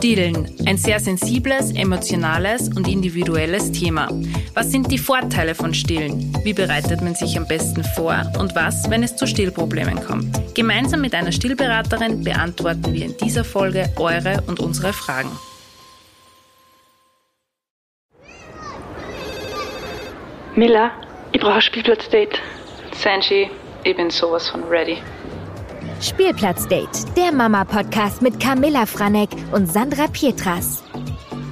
Stillen, ein sehr sensibles, emotionales und individuelles Thema. Was sind die Vorteile von Stillen? Wie bereitet man sich am besten vor? Und was, wenn es zu Stillproblemen kommt? Gemeinsam mit einer Stillberaterin beantworten wir in dieser Folge eure und unsere Fragen. Miller, ich brauche ein Spielplatzdate. Sanji, ich bin sowas von ready. Spielplatzdate, der Mama-Podcast mit Camilla Franek und Sandra Pietras.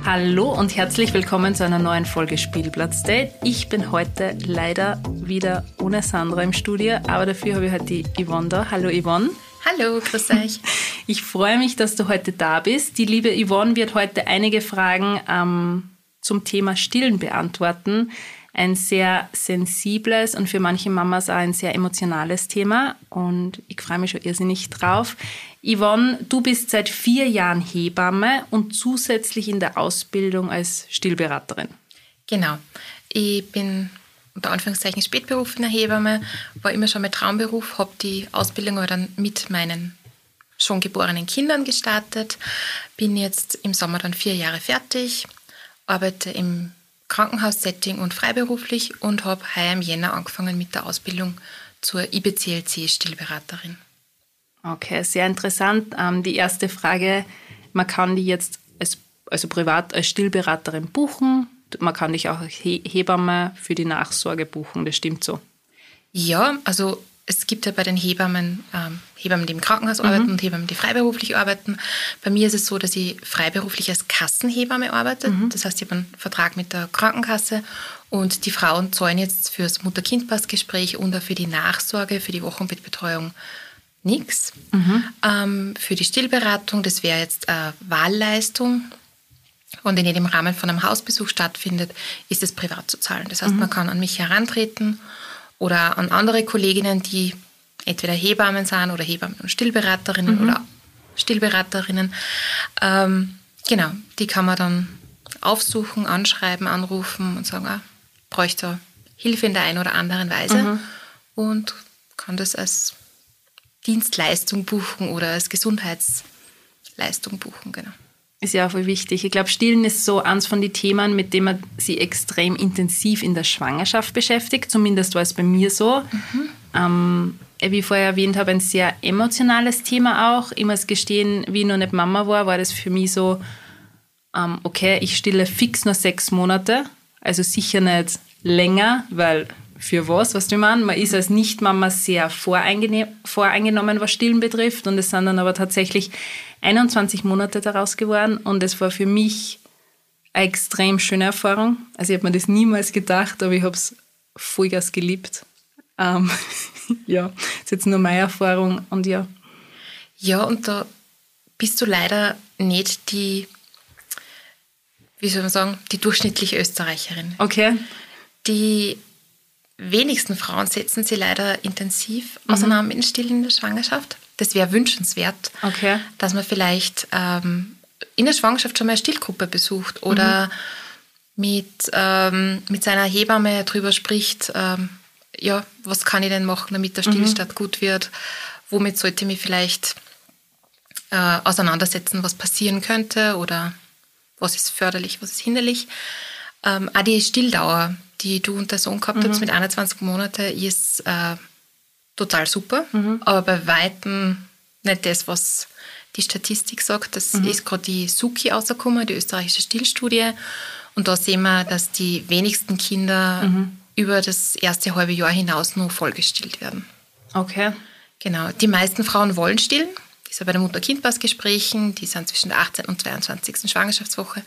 Hallo und herzlich willkommen zu einer neuen Folge Spielplatzdate. Ich bin heute leider wieder ohne Sandra im Studio, aber dafür habe ich heute die Yvonne da. Hallo Yvonne. Hallo, grüß euch. Ich freue mich, dass du heute da bist. Die liebe Yvonne wird heute einige Fragen ähm, zum Thema Stillen beantworten ein sehr sensibles und für manche Mamas auch ein sehr emotionales Thema. Und ich freue mich schon irrsinnig drauf. Yvonne, du bist seit vier Jahren Hebamme und zusätzlich in der Ausbildung als Stillberaterin. Genau. Ich bin unter Anführungszeichen spätberufene Hebamme, war immer schon mein Traumberuf, habe die Ausbildung aber dann mit meinen schon geborenen Kindern gestartet, bin jetzt im Sommer dann vier Jahre fertig, arbeite im Krankenhaussetting und freiberuflich und habe heuer im Jänner angefangen mit der Ausbildung zur IBCLC-Stillberaterin. Okay, sehr interessant. Ähm, die erste Frage, man kann die jetzt als, also privat als Stillberaterin buchen. Man kann dich auch als Hebamme für die Nachsorge buchen, das stimmt so. Ja, also es gibt ja bei den Hebammen ähm, Hebammen, die im Krankenhaus mhm. arbeiten und Hebammen, die freiberuflich arbeiten. Bei mir ist es so, dass ich freiberuflich als Kassenhebamme arbeite. Mhm. Das heißt, ich habe einen Vertrag mit der Krankenkasse und die Frauen zahlen jetzt fürs Mutter-Kind-Pass-Gespräch und auch für die Nachsorge, für die Wochenbettbetreuung nichts. Mhm. Ähm, für die Stillberatung, das wäre jetzt eine Wahlleistung. Und in jedem Rahmen von einem Hausbesuch stattfindet, ist es privat zu zahlen. Das heißt, mhm. man kann an mich herantreten oder an andere Kolleginnen, die entweder Hebammen sind oder Hebammen und Stillberaterinnen mhm. oder Stillberaterinnen. Ähm, genau, die kann man dann aufsuchen, anschreiben, anrufen und sagen, ah, bräuchte Hilfe in der einen oder anderen Weise mhm. und kann das als Dienstleistung buchen oder als Gesundheitsleistung buchen, genau. Ist ja auch voll wichtig. Ich glaube, Stillen ist so eins von den Themen, mit dem man sich extrem intensiv in der Schwangerschaft beschäftigt. Zumindest war es bei mir so. Mhm. Ähm, wie ich vorher erwähnt habe, ein sehr emotionales Thema auch. Ich muss gestehen, wie ich noch nicht Mama war, war das für mich so, ähm, okay, ich stille fix nur sechs Monate. Also sicher nicht länger, weil für was, was du meinst? Man ist als Nicht-Mama sehr voreingenommen, was Stillen betrifft. Und es sind dann aber tatsächlich 21 Monate daraus geworden und es war für mich eine extrem schöne Erfahrung. Also ich habe mir das niemals gedacht, aber ich habe es vollgas geliebt. Ähm, ja, das ist jetzt nur meine Erfahrung und ja. Ja, und da bist du leider nicht die, wie soll man sagen, die durchschnittliche Österreicherin. Okay. Die wenigsten Frauen setzen sie leider intensiv mhm. auseinander mit dem Stillen in der Schwangerschaft das wäre wünschenswert, okay. dass man vielleicht ähm, in der Schwangerschaft schon mal eine Stillgruppe besucht oder mhm. mit, ähm, mit seiner Hebamme darüber spricht, ähm, ja, was kann ich denn machen, damit der Stillstand mhm. gut wird, womit sollte ich mich vielleicht äh, auseinandersetzen, was passieren könnte oder was ist förderlich, was ist hinderlich. Ähm, auch die Stilldauer, die du und der Sohn gehabt mhm. hast mit 21 Monaten, ist äh, total super, mhm. aber bei Weitem nicht das, was die Statistik sagt. Das mhm. ist gerade die Suki rausgekommen, die österreichische Stillstudie. Und da sehen wir, dass die wenigsten Kinder mhm. über das erste halbe Jahr hinaus nur vollgestillt werden. Okay. Genau. Die meisten Frauen wollen stillen. Das ist ja bei den Mutter-Kind-Pass-Gesprächen, die sind zwischen der 18. und 22. Schwangerschaftswoche.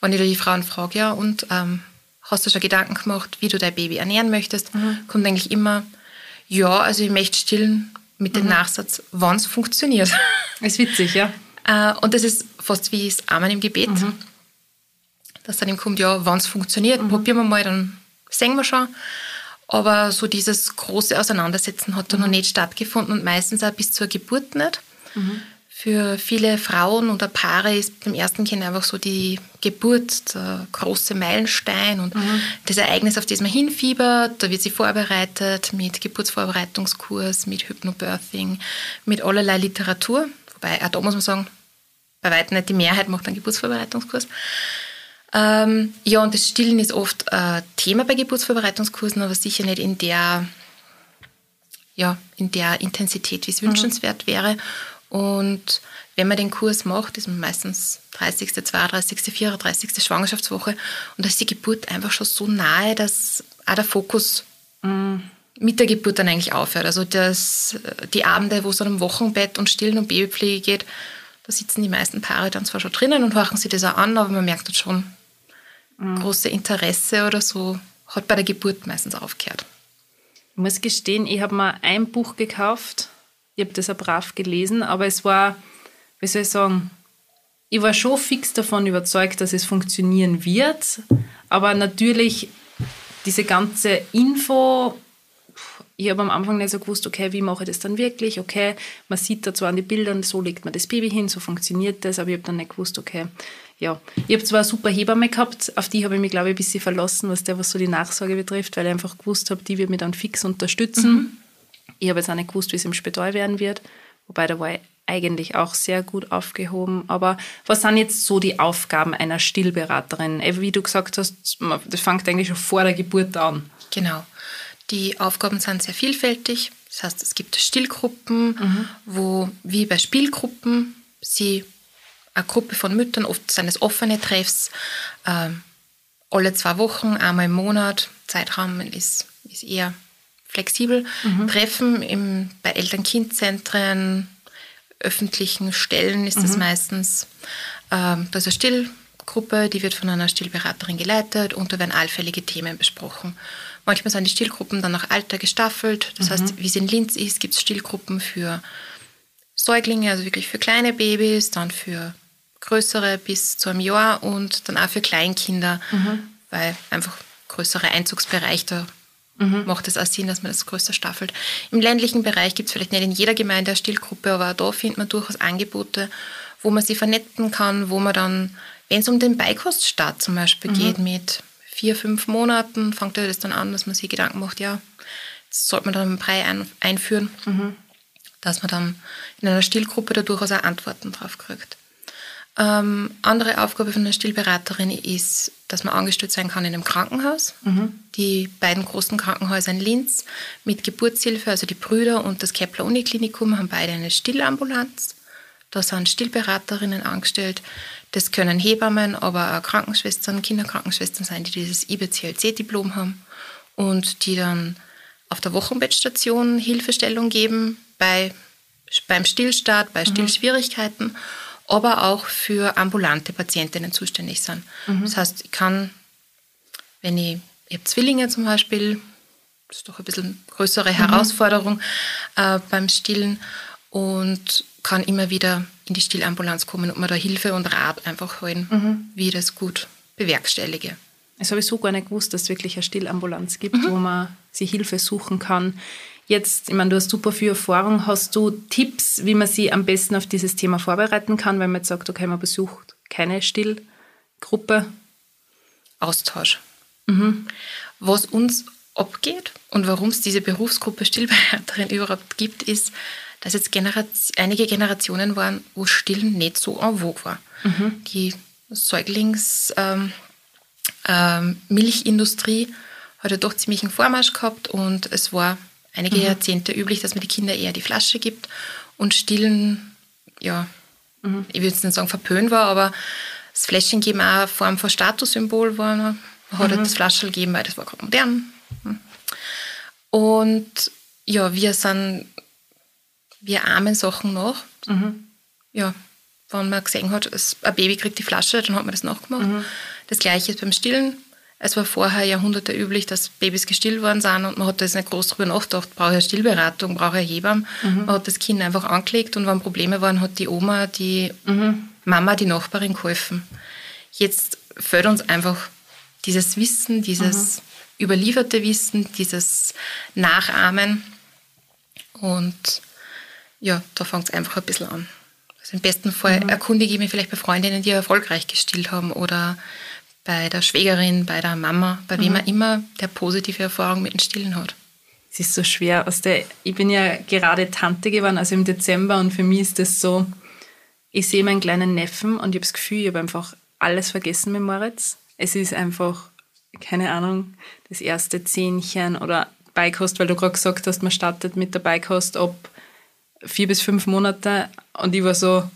Wenn ich da die Frauen frage, ja, und ähm, hast du schon Gedanken gemacht, wie du dein Baby ernähren möchtest, mhm. kommt eigentlich immer, ja, also ich möchte stillen mit dem mhm. Nachsatz, wann es funktioniert. Ist witzig, ja. Äh, und das ist fast wie das Amen im Gebet. Mhm. Dass dann eben kommt, ja, wann es funktioniert, mhm. probieren wir mal, dann sehen wir schon. Aber so dieses große Auseinandersetzen hat da noch mhm. nicht stattgefunden und meistens auch bis zur Geburt nicht. Für viele Frauen oder Paare ist beim ersten Kind einfach so die Geburt der große Meilenstein und mhm. das Ereignis, auf das man hinfiebert. Da wird sie vorbereitet mit Geburtsvorbereitungskurs, mit Hypnobirthing, mit allerlei Literatur. Wobei, auch da muss man sagen, bei weitem nicht die Mehrheit macht einen Geburtsvorbereitungskurs. Ähm, ja, und das Stillen ist oft ein Thema bei Geburtsvorbereitungskursen, aber sicher nicht in der, ja, in der Intensität, wie es mhm. wünschenswert wäre. Und wenn man den Kurs macht, ist man meistens 30., 32., 34. Schwangerschaftswoche und da ist die Geburt einfach schon so nahe, dass auch der Fokus mhm. mit der Geburt dann eigentlich aufhört. Also das, die Abende, wo es dann um Wochenbett und Stillen und Babypflege geht, da sitzen die meisten Paare dann zwar schon drinnen und horchen sich das auch an, aber man merkt dann schon, mhm. große Interesse oder so hat bei der Geburt meistens aufgehört. Ich muss gestehen, ich habe mal ein Buch gekauft, ich habe das auch brav gelesen, aber es war, wie soll ich sagen, ich war schon fix davon überzeugt, dass es funktionieren wird, aber natürlich diese ganze Info ich habe am Anfang nicht so gewusst, okay, wie mache ich das dann wirklich? Okay, man sieht da zwar an den Bildern, so legt man das Baby hin, so funktioniert das, aber ich habe dann nicht gewusst, okay, ja. Ich habe zwar eine super Hebamme gehabt, auf die habe ich mich, glaube ich, ein bisschen verlassen, was der, was so die Nachsorge betrifft, weil ich einfach gewusst habe, die wird mich dann fix unterstützen. Mhm. Ich habe jetzt auch nicht gewusst, wie es im Spital werden wird, wobei da war ich eigentlich auch sehr gut aufgehoben. Aber was sind jetzt so die Aufgaben einer Stillberaterin? Wie du gesagt hast, das fängt eigentlich schon vor der Geburt an. Genau. Die Aufgaben sind sehr vielfältig. Das heißt, es gibt Stillgruppen, mhm. wo wie bei Spielgruppen sie eine Gruppe von Müttern, oft sind es offene Treffs, äh, alle zwei Wochen, einmal im Monat, Zeitraum ist, ist eher flexibel, mhm. treffen im, bei Eltern-Kind-Zentren, öffentlichen Stellen ist es mhm. meistens. Ähm, da ist eine Stillgruppe, die wird von einer Stillberaterin geleitet und da werden allfällige Themen besprochen. Manchmal sind die Stillgruppen dann nach Alter gestaffelt. Das mhm. heißt, wie es in Linz ist, gibt es Stillgruppen für Säuglinge, also wirklich für kleine Babys, dann für größere bis zu einem Jahr und dann auch für Kleinkinder, mhm. weil einfach größere Einzugsbereich, da mhm. macht es auch Sinn, dass man das größer staffelt. Im ländlichen Bereich gibt es vielleicht nicht in jeder Gemeinde eine Stillgruppe, aber auch da findet man durchaus Angebote, wo man sich vernetzen kann, wo man dann, wenn es um den Beikoststart zum Beispiel mhm. geht, mit vier, fünf Monaten fängt er das dann an, dass man sich Gedanken macht, ja, jetzt sollte man dann einen Brei ein, einführen, mhm. dass man dann in einer Stillgruppe da durchaus auch Antworten drauf kriegt. Ähm, andere Aufgabe von einer Stillberaterin ist, dass man angestellt sein kann in einem Krankenhaus. Mhm. Die beiden großen Krankenhäuser in Linz mit Geburtshilfe, also die Brüder und das Kepler Uniklinikum, haben beide eine Stillambulanz. Da sind Stillberaterinnen angestellt, das können Hebammen, aber auch Krankenschwestern, Kinderkrankenschwestern sein, die dieses IBCLC-Diplom haben und die dann auf der Wochenbettstation Hilfestellung geben bei, beim Stillstart, bei mhm. Aber auch für ambulante Patientinnen zuständig sind. Mhm. Das heißt, ich kann, wenn ich, ich habe Zwillinge zum Beispiel, das ist doch ein bisschen größere mhm. Herausforderung äh, beim Stillen und kann immer wieder in die Stillambulanz kommen und mir da Hilfe und Rat einfach holen, mhm. wie ich das gut bewerkstellige. Das habe ich so gar nicht gewusst, dass es wirklich eine Stillambulanz gibt, mhm. wo man sich Hilfe suchen kann. Jetzt, ich meine, du hast super viel Erfahrung. Hast du Tipps, wie man sich am besten auf dieses Thema vorbereiten kann, wenn man jetzt sagt, okay, man besucht keine Stillgruppe? Austausch. Mhm. Was uns abgeht und warum es diese Berufsgruppe Stillberaterin überhaupt gibt, ist, dass jetzt Generation, einige Generationen waren, wo Stillen nicht so en vogue war. Mhm. Die Säuglingsmilchindustrie ähm, ähm, hat ja doch ziemlich einen Vormarsch gehabt und es war einige mhm. Jahrzehnte üblich, dass man die Kinder eher die Flasche gibt und Stillen, ja, mhm. ich würde jetzt nicht sagen verpönt war, aber das Fläschchen geben auch eine Form von Statussymbol war. Ne? Man hat halt mhm. das Flaschel gegeben, weil das war gerade modern. Hm. Und ja, wir sind wir ahmen Sachen nach. Mhm. Ja, wenn man gesehen hat, ein Baby kriegt die Flasche, dann hat man das nachgemacht. Mhm. Das gleiche ist beim Stillen. Es war vorher Jahrhunderte üblich, dass Babys gestillt worden sind und man hat das nicht groß darüber nachgedacht, brauche ich eine Stillberatung, brauche ich eine Hebamme. Mhm. Man hat das Kind einfach angelegt und wenn Probleme waren, hat die Oma, die mhm. Mama, die Nachbarin geholfen. Jetzt fehlt uns einfach dieses Wissen, dieses mhm. überlieferte Wissen, dieses Nachahmen und ja, da fängt es einfach ein bisschen an. Also Im besten Fall mhm. erkundige ich mich vielleicht bei Freundinnen, die erfolgreich gestillt haben oder bei der Schwägerin, bei der Mama, bei mhm. wem er immer, der positive Erfahrung mit dem Stillen hat. Es ist so schwer. Aus der, ich bin ja gerade Tante geworden, also im Dezember, und für mich ist das so, ich sehe meinen kleinen Neffen und ich habe das Gefühl, ich habe einfach alles vergessen mit Moritz. Es ist einfach, keine Ahnung, das erste Zähnchen oder Beikost, weil du gerade gesagt hast, man startet mit der Beikost ab vier bis fünf Monate und ich war so,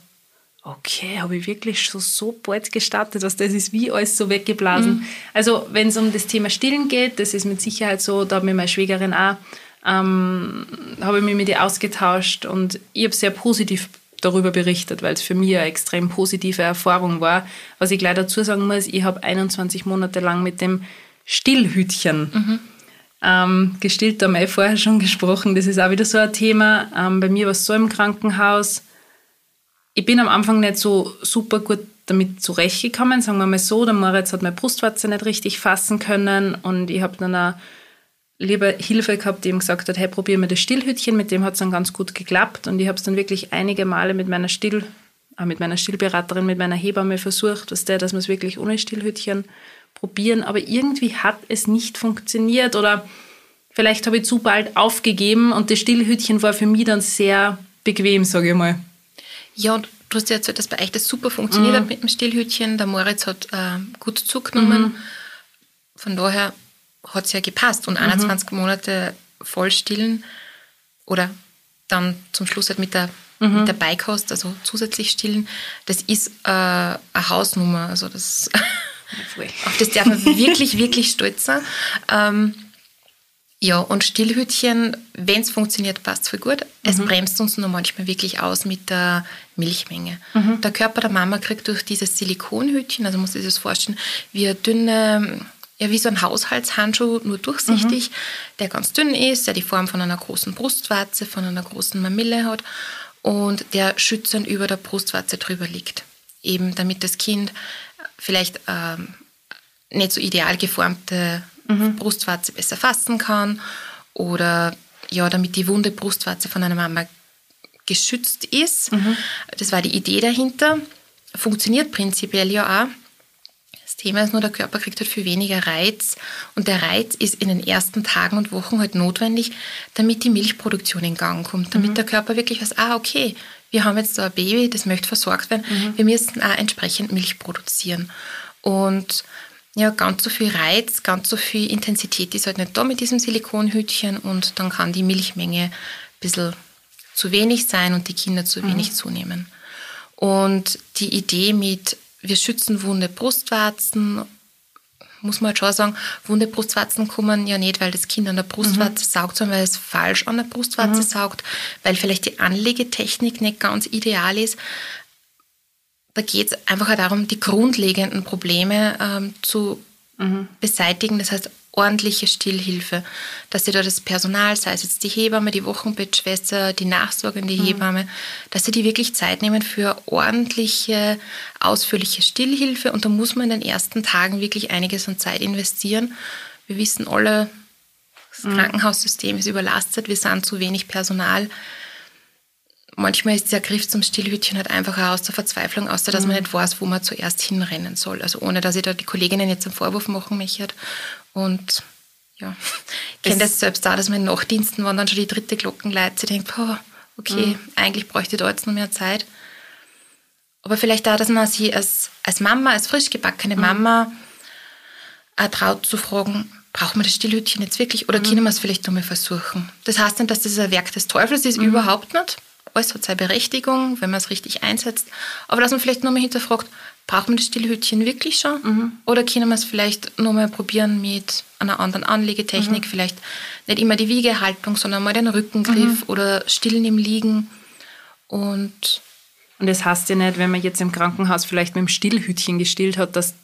okay, habe ich wirklich schon so bald gestartet, was das ist wie alles so weggeblasen. Mhm. Also wenn es um das Thema Stillen geht, das ist mit Sicherheit so, da hat mir meine Schwägerin auch, ähm, habe ich mich mit ihr ausgetauscht und ich habe sehr positiv darüber berichtet, weil es für mich eine extrem positive Erfahrung war. Was ich gleich dazu sagen muss, ich habe 21 Monate lang mit dem Stillhütchen mhm. ähm, gestillt, da haben wir eh vorher schon gesprochen, das ist auch wieder so ein Thema. Ähm, bei mir war es so im Krankenhaus, ich bin am Anfang nicht so super gut damit zurechtgekommen, sagen wir mal so. Der Moritz hat meine Brustwarze nicht richtig fassen können und ich habe dann auch lieber Hilfe gehabt, die ihm gesagt hat, hey, probier mal das Stillhütchen, mit dem hat es dann ganz gut geklappt und ich habe es dann wirklich einige Male mit meiner Still, mit meiner Stillberaterin, mit meiner Hebamme versucht, dass der, dass wir es wirklich ohne Stillhütchen probieren, aber irgendwie hat es nicht funktioniert oder vielleicht habe ich zu bald aufgegeben und das Stillhütchen war für mich dann sehr bequem, sage ich mal. Ja, und du hast ja erzählt, dass bei euch das super funktioniert mhm. hat mit dem Stillhütchen. Der Moritz hat äh, gut zugenommen. Mhm. Von daher hat es ja gepasst. Und 21 mhm. Monate voll stillen oder dann zum Schluss halt mit der, mhm. mit der Beikost, also zusätzlich stillen, das ist äh, eine Hausnummer. Also das, auf das darf man wirklich, wirklich stolz sein. Ähm, ja, und Stillhütchen, wenn es funktioniert, passt voll gut. Es mhm. bremst uns nur manchmal wirklich aus mit der Milchmenge. Mhm. Der Körper der Mama kriegt durch dieses Silikonhütchen, also muss ich das vorstellen, wie eine dünne ja, wie so ein Haushaltshandschuh, nur durchsichtig, mhm. der ganz dünn ist, der die Form von einer großen Brustwarze, von einer großen Mamille hat und der schützend über der Brustwarze drüber liegt. Eben damit das Kind vielleicht ähm, nicht so ideal geformte mhm. Brustwarze besser fassen kann oder ja, damit die wunde Brustwarze von einer Mama geschützt ist. Mhm. Das war die Idee dahinter. Funktioniert prinzipiell ja auch. Thema ist nur, der Körper kriegt halt viel weniger Reiz und der Reiz ist in den ersten Tagen und Wochen halt notwendig, damit die Milchproduktion in Gang kommt, damit mhm. der Körper wirklich weiß, ah, okay, wir haben jetzt so ein Baby, das möchte versorgt werden, mhm. wir müssen auch entsprechend Milch produzieren. Und ja, ganz so viel Reiz, ganz so viel Intensität ist halt nicht da mit diesem Silikonhütchen und dann kann die Milchmenge ein bisschen zu wenig sein und die Kinder zu wenig mhm. zunehmen. Und die Idee mit wir schützen wunde Brustwarzen. Muss man halt schon sagen, wunde Brustwarzen kommen ja nicht, weil das Kind an der Brustwarze mhm. saugt, sondern weil es falsch an der Brustwarze mhm. saugt, weil vielleicht die Anlegetechnik nicht ganz ideal ist. Da geht es einfach darum, die grundlegenden Probleme ähm, zu mhm. beseitigen. Das heißt, ordentliche Stillhilfe, dass sie da das Personal, sei es jetzt die Hebamme, die Wochenbettschwester, die nachsorgende mhm. Hebamme, dass sie die wirklich Zeit nehmen für ordentliche, ausführliche Stillhilfe. Und da muss man in den ersten Tagen wirklich einiges an Zeit investieren. Wir wissen alle, das mhm. Krankenhaussystem ist überlastet, wir sind zu wenig Personal manchmal ist der Griff zum Stillhütchen halt einfach aus der Verzweiflung, außer dass mhm. man nicht weiß, wo man zuerst hinrennen soll. Also ohne, dass ich da die Kolleginnen jetzt einen Vorwurf machen möchte. Und ja, ich kenne das selbst auch, dass man in Nachtdiensten, wenn dann schon die dritte Glocken leitet, sie denkt, oh, okay, mhm. eigentlich bräuchte ich da jetzt noch mehr Zeit. Aber vielleicht auch, dass man sie als, als Mama, als frisch gebackene mhm. Mama auch traut zu fragen, braucht man das Stillhütchen jetzt wirklich oder mhm. können wir es vielleicht nochmal versuchen? Das heißt nicht, dass das ein Werk des Teufels ist, mhm. überhaupt nicht alles hat seine Berechtigung, wenn man es richtig einsetzt. Aber dass man vielleicht nochmal hinterfragt, braucht man das Stillhütchen wirklich schon? Mhm. Oder können wir es vielleicht nochmal probieren mit einer anderen Anlegetechnik? Mhm. Vielleicht nicht immer die Wiegehaltung, sondern mal den Rückengriff mhm. oder Stillen im Liegen. Und, und das heißt ja nicht, wenn man jetzt im Krankenhaus vielleicht mit dem Stillhütchen gestillt hat, dass,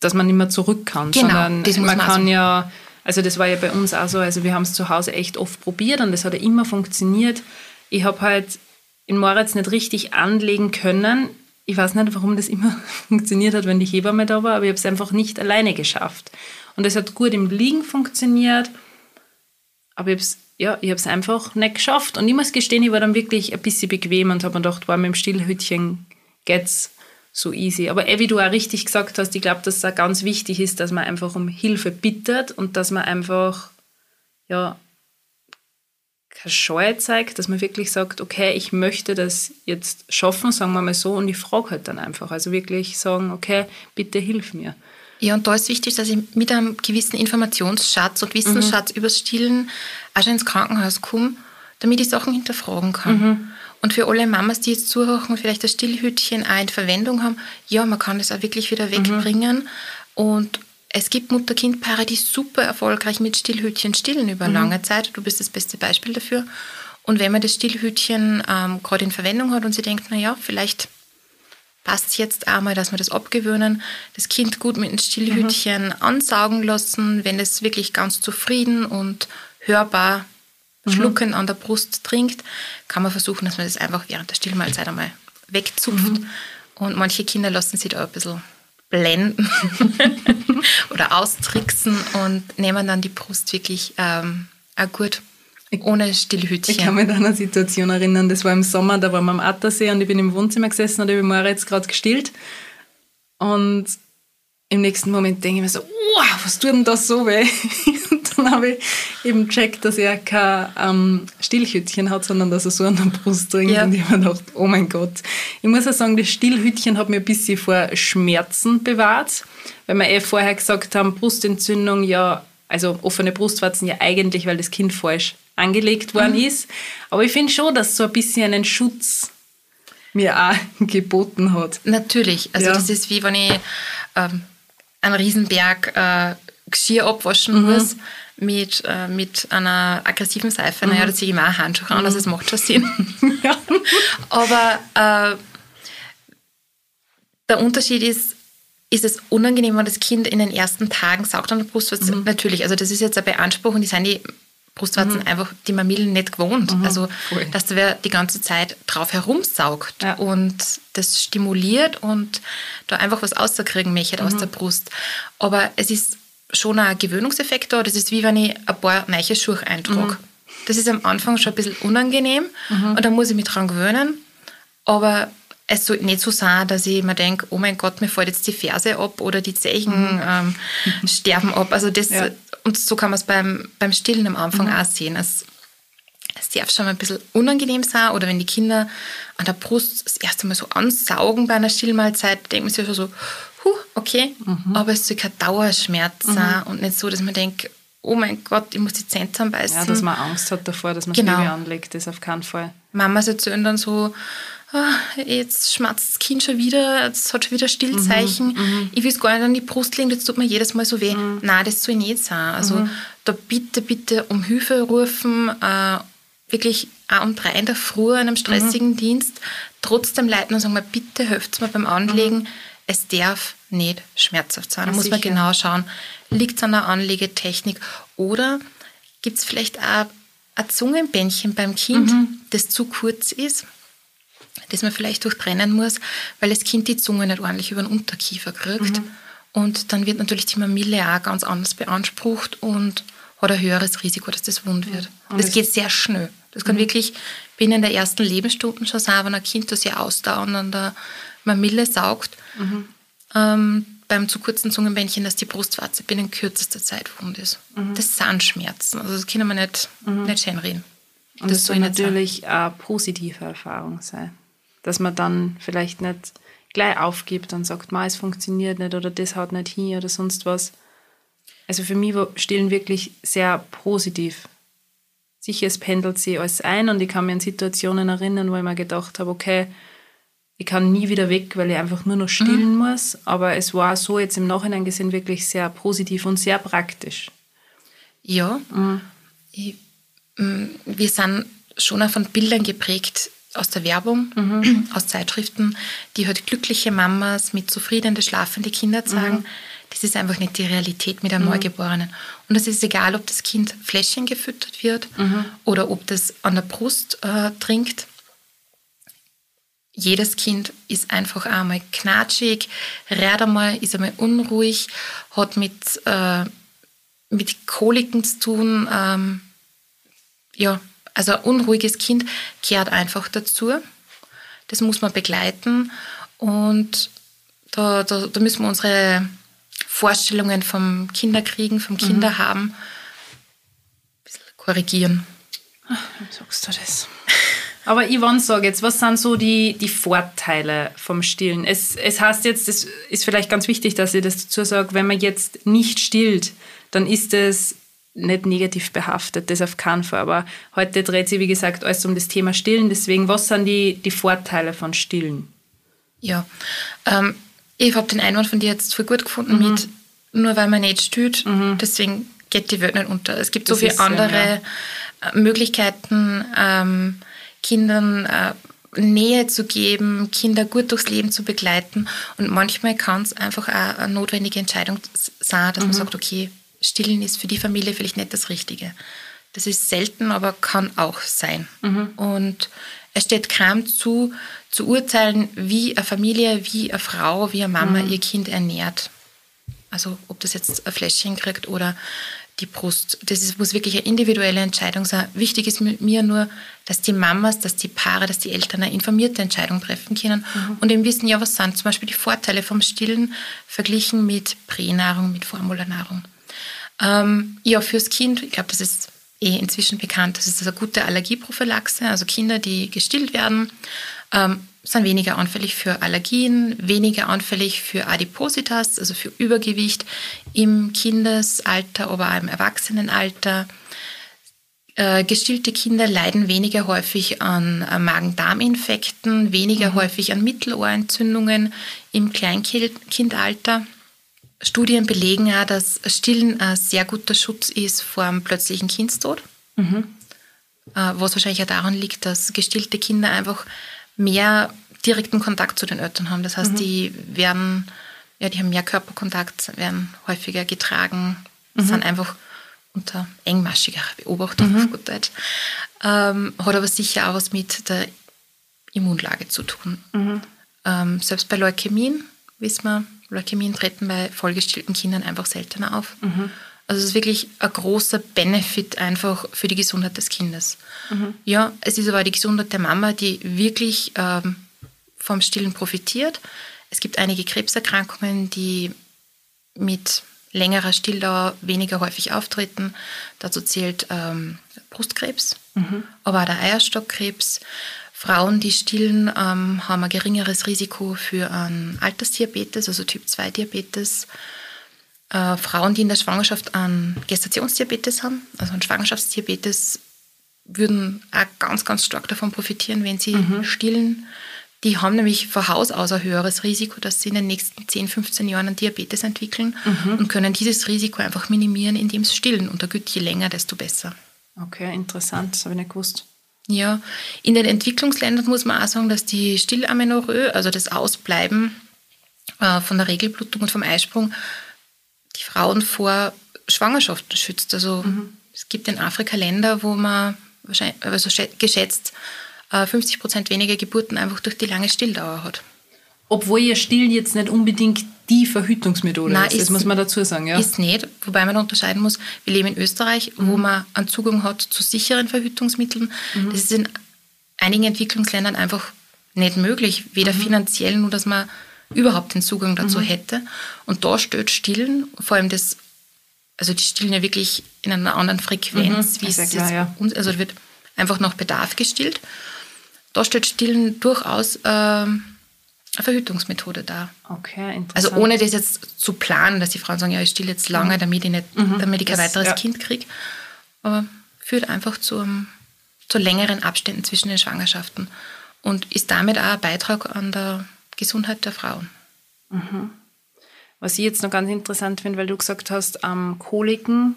dass man nicht mehr zurück kann. Genau, sondern das muss man, man kann also. ja, also das war ja bei uns auch so, also wir haben es zu Hause echt oft probiert und das hat ja immer funktioniert ich habe halt in Moritz nicht richtig anlegen können. Ich weiß nicht, warum das immer funktioniert hat, wenn die Hebamme da war, aber ich habe es einfach nicht alleine geschafft. Und es hat gut im Liegen funktioniert, aber ich habe es ja, ich habe es einfach nicht geschafft. Und ich muss gestehen, ich war dann wirklich ein bisschen bequem und habe mir gedacht, wow, mit dem Stillhütchen geht's so easy. Aber eh, wie du auch richtig gesagt hast, ich glaube, dass es auch ganz wichtig ist, dass man einfach um Hilfe bittet und dass man einfach ja, keine Scheu zeigt, dass man wirklich sagt, okay, ich möchte das jetzt schaffen, sagen wir mal so, und ich frage halt dann einfach. Also wirklich sagen, okay, bitte hilf mir. Ja, und da ist wichtig, dass ich mit einem gewissen Informationsschatz und Wissensschatz mhm. übers Stillen auch schon ins Krankenhaus komme, damit ich Sachen hinterfragen kann. Mhm. Und für alle Mamas, die jetzt zuhören und vielleicht das Stillhütchen auch in Verwendung haben, ja, man kann das auch wirklich wieder wegbringen. Mhm. Und es gibt Mutter-Kind-Paare, die super erfolgreich mit Stillhütchen stillen über mhm. lange Zeit. Du bist das beste Beispiel dafür. Und wenn man das Stillhütchen ähm, gerade in Verwendung hat und sie denkt, naja, vielleicht passt es jetzt einmal, dass wir das abgewöhnen, das Kind gut mit dem Stillhütchen mhm. ansaugen lassen, wenn es wirklich ganz zufrieden und hörbar mhm. schluckend an der Brust trinkt, kann man versuchen, dass man das einfach während der Stillmahlzeit einmal wegzupft. Mhm. Und manche Kinder lassen sich da ein bisschen blenden oder austricksen und nehmen dann die Brust wirklich ähm, auch gut ohne Stillhütchen. Ich kann mich an eine Situation erinnern, das war im Sommer, da waren wir am Attersee und ich bin im Wohnzimmer gesessen und ich habe Moritz gerade gestillt. Und im nächsten Moment denke ich mir so, wow, was tut denn das so weh? Dann habe ich eben gecheckt, dass er kein ähm, Stillhütchen hat, sondern dass er so an der Brust trinkt. Ja. Und ich habe mir gedacht, oh mein Gott. Ich muss auch sagen, das Stillhütchen hat mir ein bisschen vor Schmerzen bewahrt, weil wir eh vorher gesagt haben, Brustentzündung, ja, also offene Brustwarzen ja eigentlich, weil das Kind falsch angelegt worden mhm. ist. Aber ich finde schon, dass so ein bisschen einen Schutz mir auch geboten hat. Natürlich. Also ja. das ist wie wenn ich ähm, einen Riesenberg äh, Geschirr abwaschen mhm. muss mit, äh, mit einer aggressiven Seife. Mhm. Naja, da ziehe ich mir auch Handschuhe an, also es macht schon Sinn. ja. Aber äh, der Unterschied ist, ist es unangenehm, wenn das Kind in den ersten Tagen saugt an der Brust? Mhm. Natürlich, also das ist jetzt eine Beanspruchung, die sind die Brustwarzen mhm. einfach die Mamillen nicht gewohnt. Mhm, also, voll. dass der die ganze Zeit drauf herumsaugt ja. und das stimuliert und da einfach was rauskriegen möchte mhm. aus der Brust. Aber es ist schon ein Gewöhnungseffekt da. Das ist wie wenn ich ein paar neue Schuhe eintrage. Mhm. Das ist am Anfang schon ein bisschen unangenehm mhm. und da muss ich mich dran gewöhnen. Aber es soll nicht so sein, dass ich mir denke, oh mein Gott, mir fällt jetzt die Ferse ab oder die Zeichen mhm. ähm, sterben ab. Also das, ja. Und so kann man es beim, beim Stillen am Anfang mhm. auch sehen. Es, es darf schon mal ein bisschen unangenehm sein oder wenn die Kinder an der Brust das erste Mal so ansaugen bei einer Stillmahlzeit, denkt man sich schon so, huh, okay, mhm. aber es soll kein Dauerschmerz mhm. sein und nicht so, dass man denkt, oh mein Gott, ich muss die Zähne zusammenbeißen. Ja, dass man Angst hat davor, dass man genau. Baby anlegt, das ist auf keinen Fall. Mamas erzählen dann so, oh, jetzt schmatzt das Kind schon wieder, es hat schon wieder Stillzeichen, mhm, mhm. ich will es gar nicht an die Brust legen, das tut mir jedes Mal so weh. Mhm. Nein, das soll nicht sein. Also mhm. da bitte, bitte um Hilfe rufen, äh, wirklich auch um drei in der Früh an einem stressigen mhm. Dienst, trotzdem leiten und sagen wir, bitte helft mir beim Anlegen. Mhm. Es darf nicht schmerzhaft sein. Da muss sicher. man genau schauen, liegt es an der Anlegetechnik oder gibt es vielleicht auch ein Zungenbändchen beim Kind, das zu kurz ist das man vielleicht durchtrennen muss, weil das Kind die Zunge nicht ordentlich über den Unterkiefer kriegt. Mhm. Und dann wird natürlich die Mamille auch ganz anders beansprucht und hat ein höheres Risiko, dass das wund wird. Mhm. Das geht sehr schnell. Das kann mhm. wirklich binnen der ersten Lebensstunden schon sein, wenn ein Kind das sehr ausdauernd an der Mamille saugt. Mhm. Ähm, beim zu kurzen Zungenbändchen, dass die Brustwarze binnen kürzester Zeit wund ist. Mhm. Das sind Schmerzen. Also das können wir nicht, mhm. nicht schön reden. Und das, das soll natürlich eine positive Erfahrung sein dass man dann vielleicht nicht gleich aufgibt und sagt, es funktioniert nicht oder das haut nicht hin oder sonst was. Also für mich war Stillen wirklich sehr positiv. Sicher, es pendelt sich alles ein und ich kann mich an Situationen erinnern, wo ich mir gedacht habe, okay, ich kann nie wieder weg, weil ich einfach nur noch stillen mhm. muss. Aber es war so jetzt im Nachhinein gesehen wirklich sehr positiv und sehr praktisch. Ja, mhm. ich, mm, wir sind schon auch von Bildern geprägt, aus der Werbung, mhm. aus Zeitschriften, die halt glückliche Mamas mit zufriedene, schlafende Kinder zeigen. Mhm. Das ist einfach nicht die Realität mit einem mhm. Neugeborenen. Und es ist egal, ob das Kind Fläschchen gefüttert wird mhm. oder ob das an der Brust äh, trinkt. Jedes Kind ist einfach einmal knatschig, rät einmal, ist einmal unruhig, hat mit, äh, mit Koliken zu tun. Ähm, ja, also ein unruhiges Kind kehrt einfach dazu. Das muss man begleiten und da, da, da müssen wir unsere Vorstellungen vom Kinderkriegen, vom Kinderhaben mhm. ein bisschen korrigieren. Wie sagst du das? Aber Yvonne, sag jetzt, was sind so die, die Vorteile vom Stillen? Es, es heißt jetzt, das ist vielleicht ganz wichtig, dass ich das dazu sage, wenn man jetzt nicht stillt, dann ist es nicht negativ behaftet, das auf keinen Fall. Aber heute dreht sich, wie gesagt, alles um das Thema Stillen. Deswegen, was sind die, die Vorteile von Stillen? Ja, ähm, ich habe den Einwand von dir jetzt voll gut gefunden Mhm. mit, nur weil man nicht stillt, deswegen geht die Welt nicht unter. Es gibt Das so viele andere äh, Möglichkeiten, ähm, Kindern äh, Nähe zu geben, Kinder gut durchs Leben zu begleiten. Und manchmal kann es einfach auch eine notwendige Entscheidung sein, dass man sagt, okay, stillen ist für die Familie vielleicht nicht das Richtige. Das ist selten, aber kann auch sein. Und es steht keinem zu, zu urteilen, wie eine Familie, wie eine Frau, wie eine Mama ihr Kind ernährt. Also ob das jetzt ein Fläschchen kriegt oder die Brust. Das ist, muss wirklich eine individuelle Entscheidung sein. Wichtig ist mi- mir nur, dass die Mamas, dass die Paare, dass die Eltern eine informierte Entscheidung treffen können und eben wissen, ja, was sind zum Beispiel die Vorteile vom Stillen verglichen mit Pränahrung, mit Formularnahrung. Ähm, ja, fürs Kind, ich glaube, das ist eh inzwischen bekannt, das ist eine gute Allergieprophylaxe. Also Kinder, die gestillt werden, ähm, sind weniger anfällig für Allergien, weniger anfällig für Adipositas, also für Übergewicht im Kindesalter, aber auch im Erwachsenenalter. Äh, gestillte Kinder leiden weniger häufig an äh, Magen-Darm-Infekten, weniger häufig an Mittelohrentzündungen im Kleinkindalter. Studien belegen auch, dass Stillen ein sehr guter Schutz ist vor einem plötzlichen Kindstod. Äh, Was wahrscheinlich auch daran liegt, dass gestillte Kinder einfach mehr direkten Kontakt zu den Eltern haben. Das heißt, die werden, ja, die haben mehr Körperkontakt, werden häufiger getragen, sind einfach unter engmaschiger Beobachtung auf gut Deutsch. Ähm, hat aber sicher auch was mit der Immunlage zu tun. Ähm, selbst bei Leukämien, wissen wir, Leukämien treten bei vollgestillten Kindern einfach seltener auf. Also es ist wirklich ein großer Benefit einfach für die Gesundheit des Kindes. Ja, es ist aber die Gesundheit der Mama, die wirklich ähm, vom Stillen profitiert. Es gibt einige Krebserkrankungen, die mit längerer Stilldauer weniger häufig auftreten. Dazu zählt ähm, Brustkrebs, aber auch der Eierstockkrebs. Frauen, die stillen, ähm, haben ein geringeres Risiko für einen Altersdiabetes, also Typ-2-Diabetes. Äh, Frauen, die in der Schwangerschaft einen Gestationsdiabetes haben, also einen Schwangerschaftsdiabetes, würden auch ganz, ganz stark davon profitieren, wenn sie stillen. Die haben nämlich von Haus aus ein höheres Risiko, dass sie in den nächsten 10, 15 Jahren einen Diabetes entwickeln und können dieses Risiko einfach minimieren, indem sie stillen. Und da gilt je länger, desto besser. Okay, interessant, das habe ich nicht gewusst. Ja, in den Entwicklungsländern muss man auch sagen, dass die Stillamenorrhoe, also das Ausbleiben äh, von der Regelblutung und vom Eisprung, die Frauen vor Schwangerschaften schützt. Also es gibt in Afrika Länder, wo man wahrscheinlich, also schä- geschätzt äh, 50 Prozent weniger Geburten einfach durch die lange Stilldauer hat. Obwohl ihr Stillen jetzt nicht unbedingt die Verhütungsmethode Nein, ist, das muss man dazu sagen. Ja? Ist nicht, wobei man unterscheiden muss, wir leben in Österreich, wo man einen Zugang hat zu sicheren Verhütungsmitteln. Das ist in einigen Entwicklungsländern einfach nicht möglich, weder finanziell, nur dass man überhaupt den Zugang dazu hätte. Und da steht Stillen, vor allem das, also die stillen ja wirklich in einer anderen Frequenz, wie ist ja es klar, jetzt ja. uns, also wird einfach nach Bedarf gestillt. Da steht Stillen durchaus ähm, eine Verhütungsmethode da. Okay, interessant. Also ohne das jetzt zu planen, dass die Frauen sagen, ja, ich still jetzt lange, damit ich, nicht, damit ich kein Mhm. Das- weiteres ja. Kind kriege. Aber führt einfach zu, einem- zu längeren Abständen zwischen den Schwangerschaften und ist damit auch ein Beitrag an der Gesundheit der Frauen. Was ich jetzt noch ganz interessant finde, weil du gesagt hast, ähm, Koliken,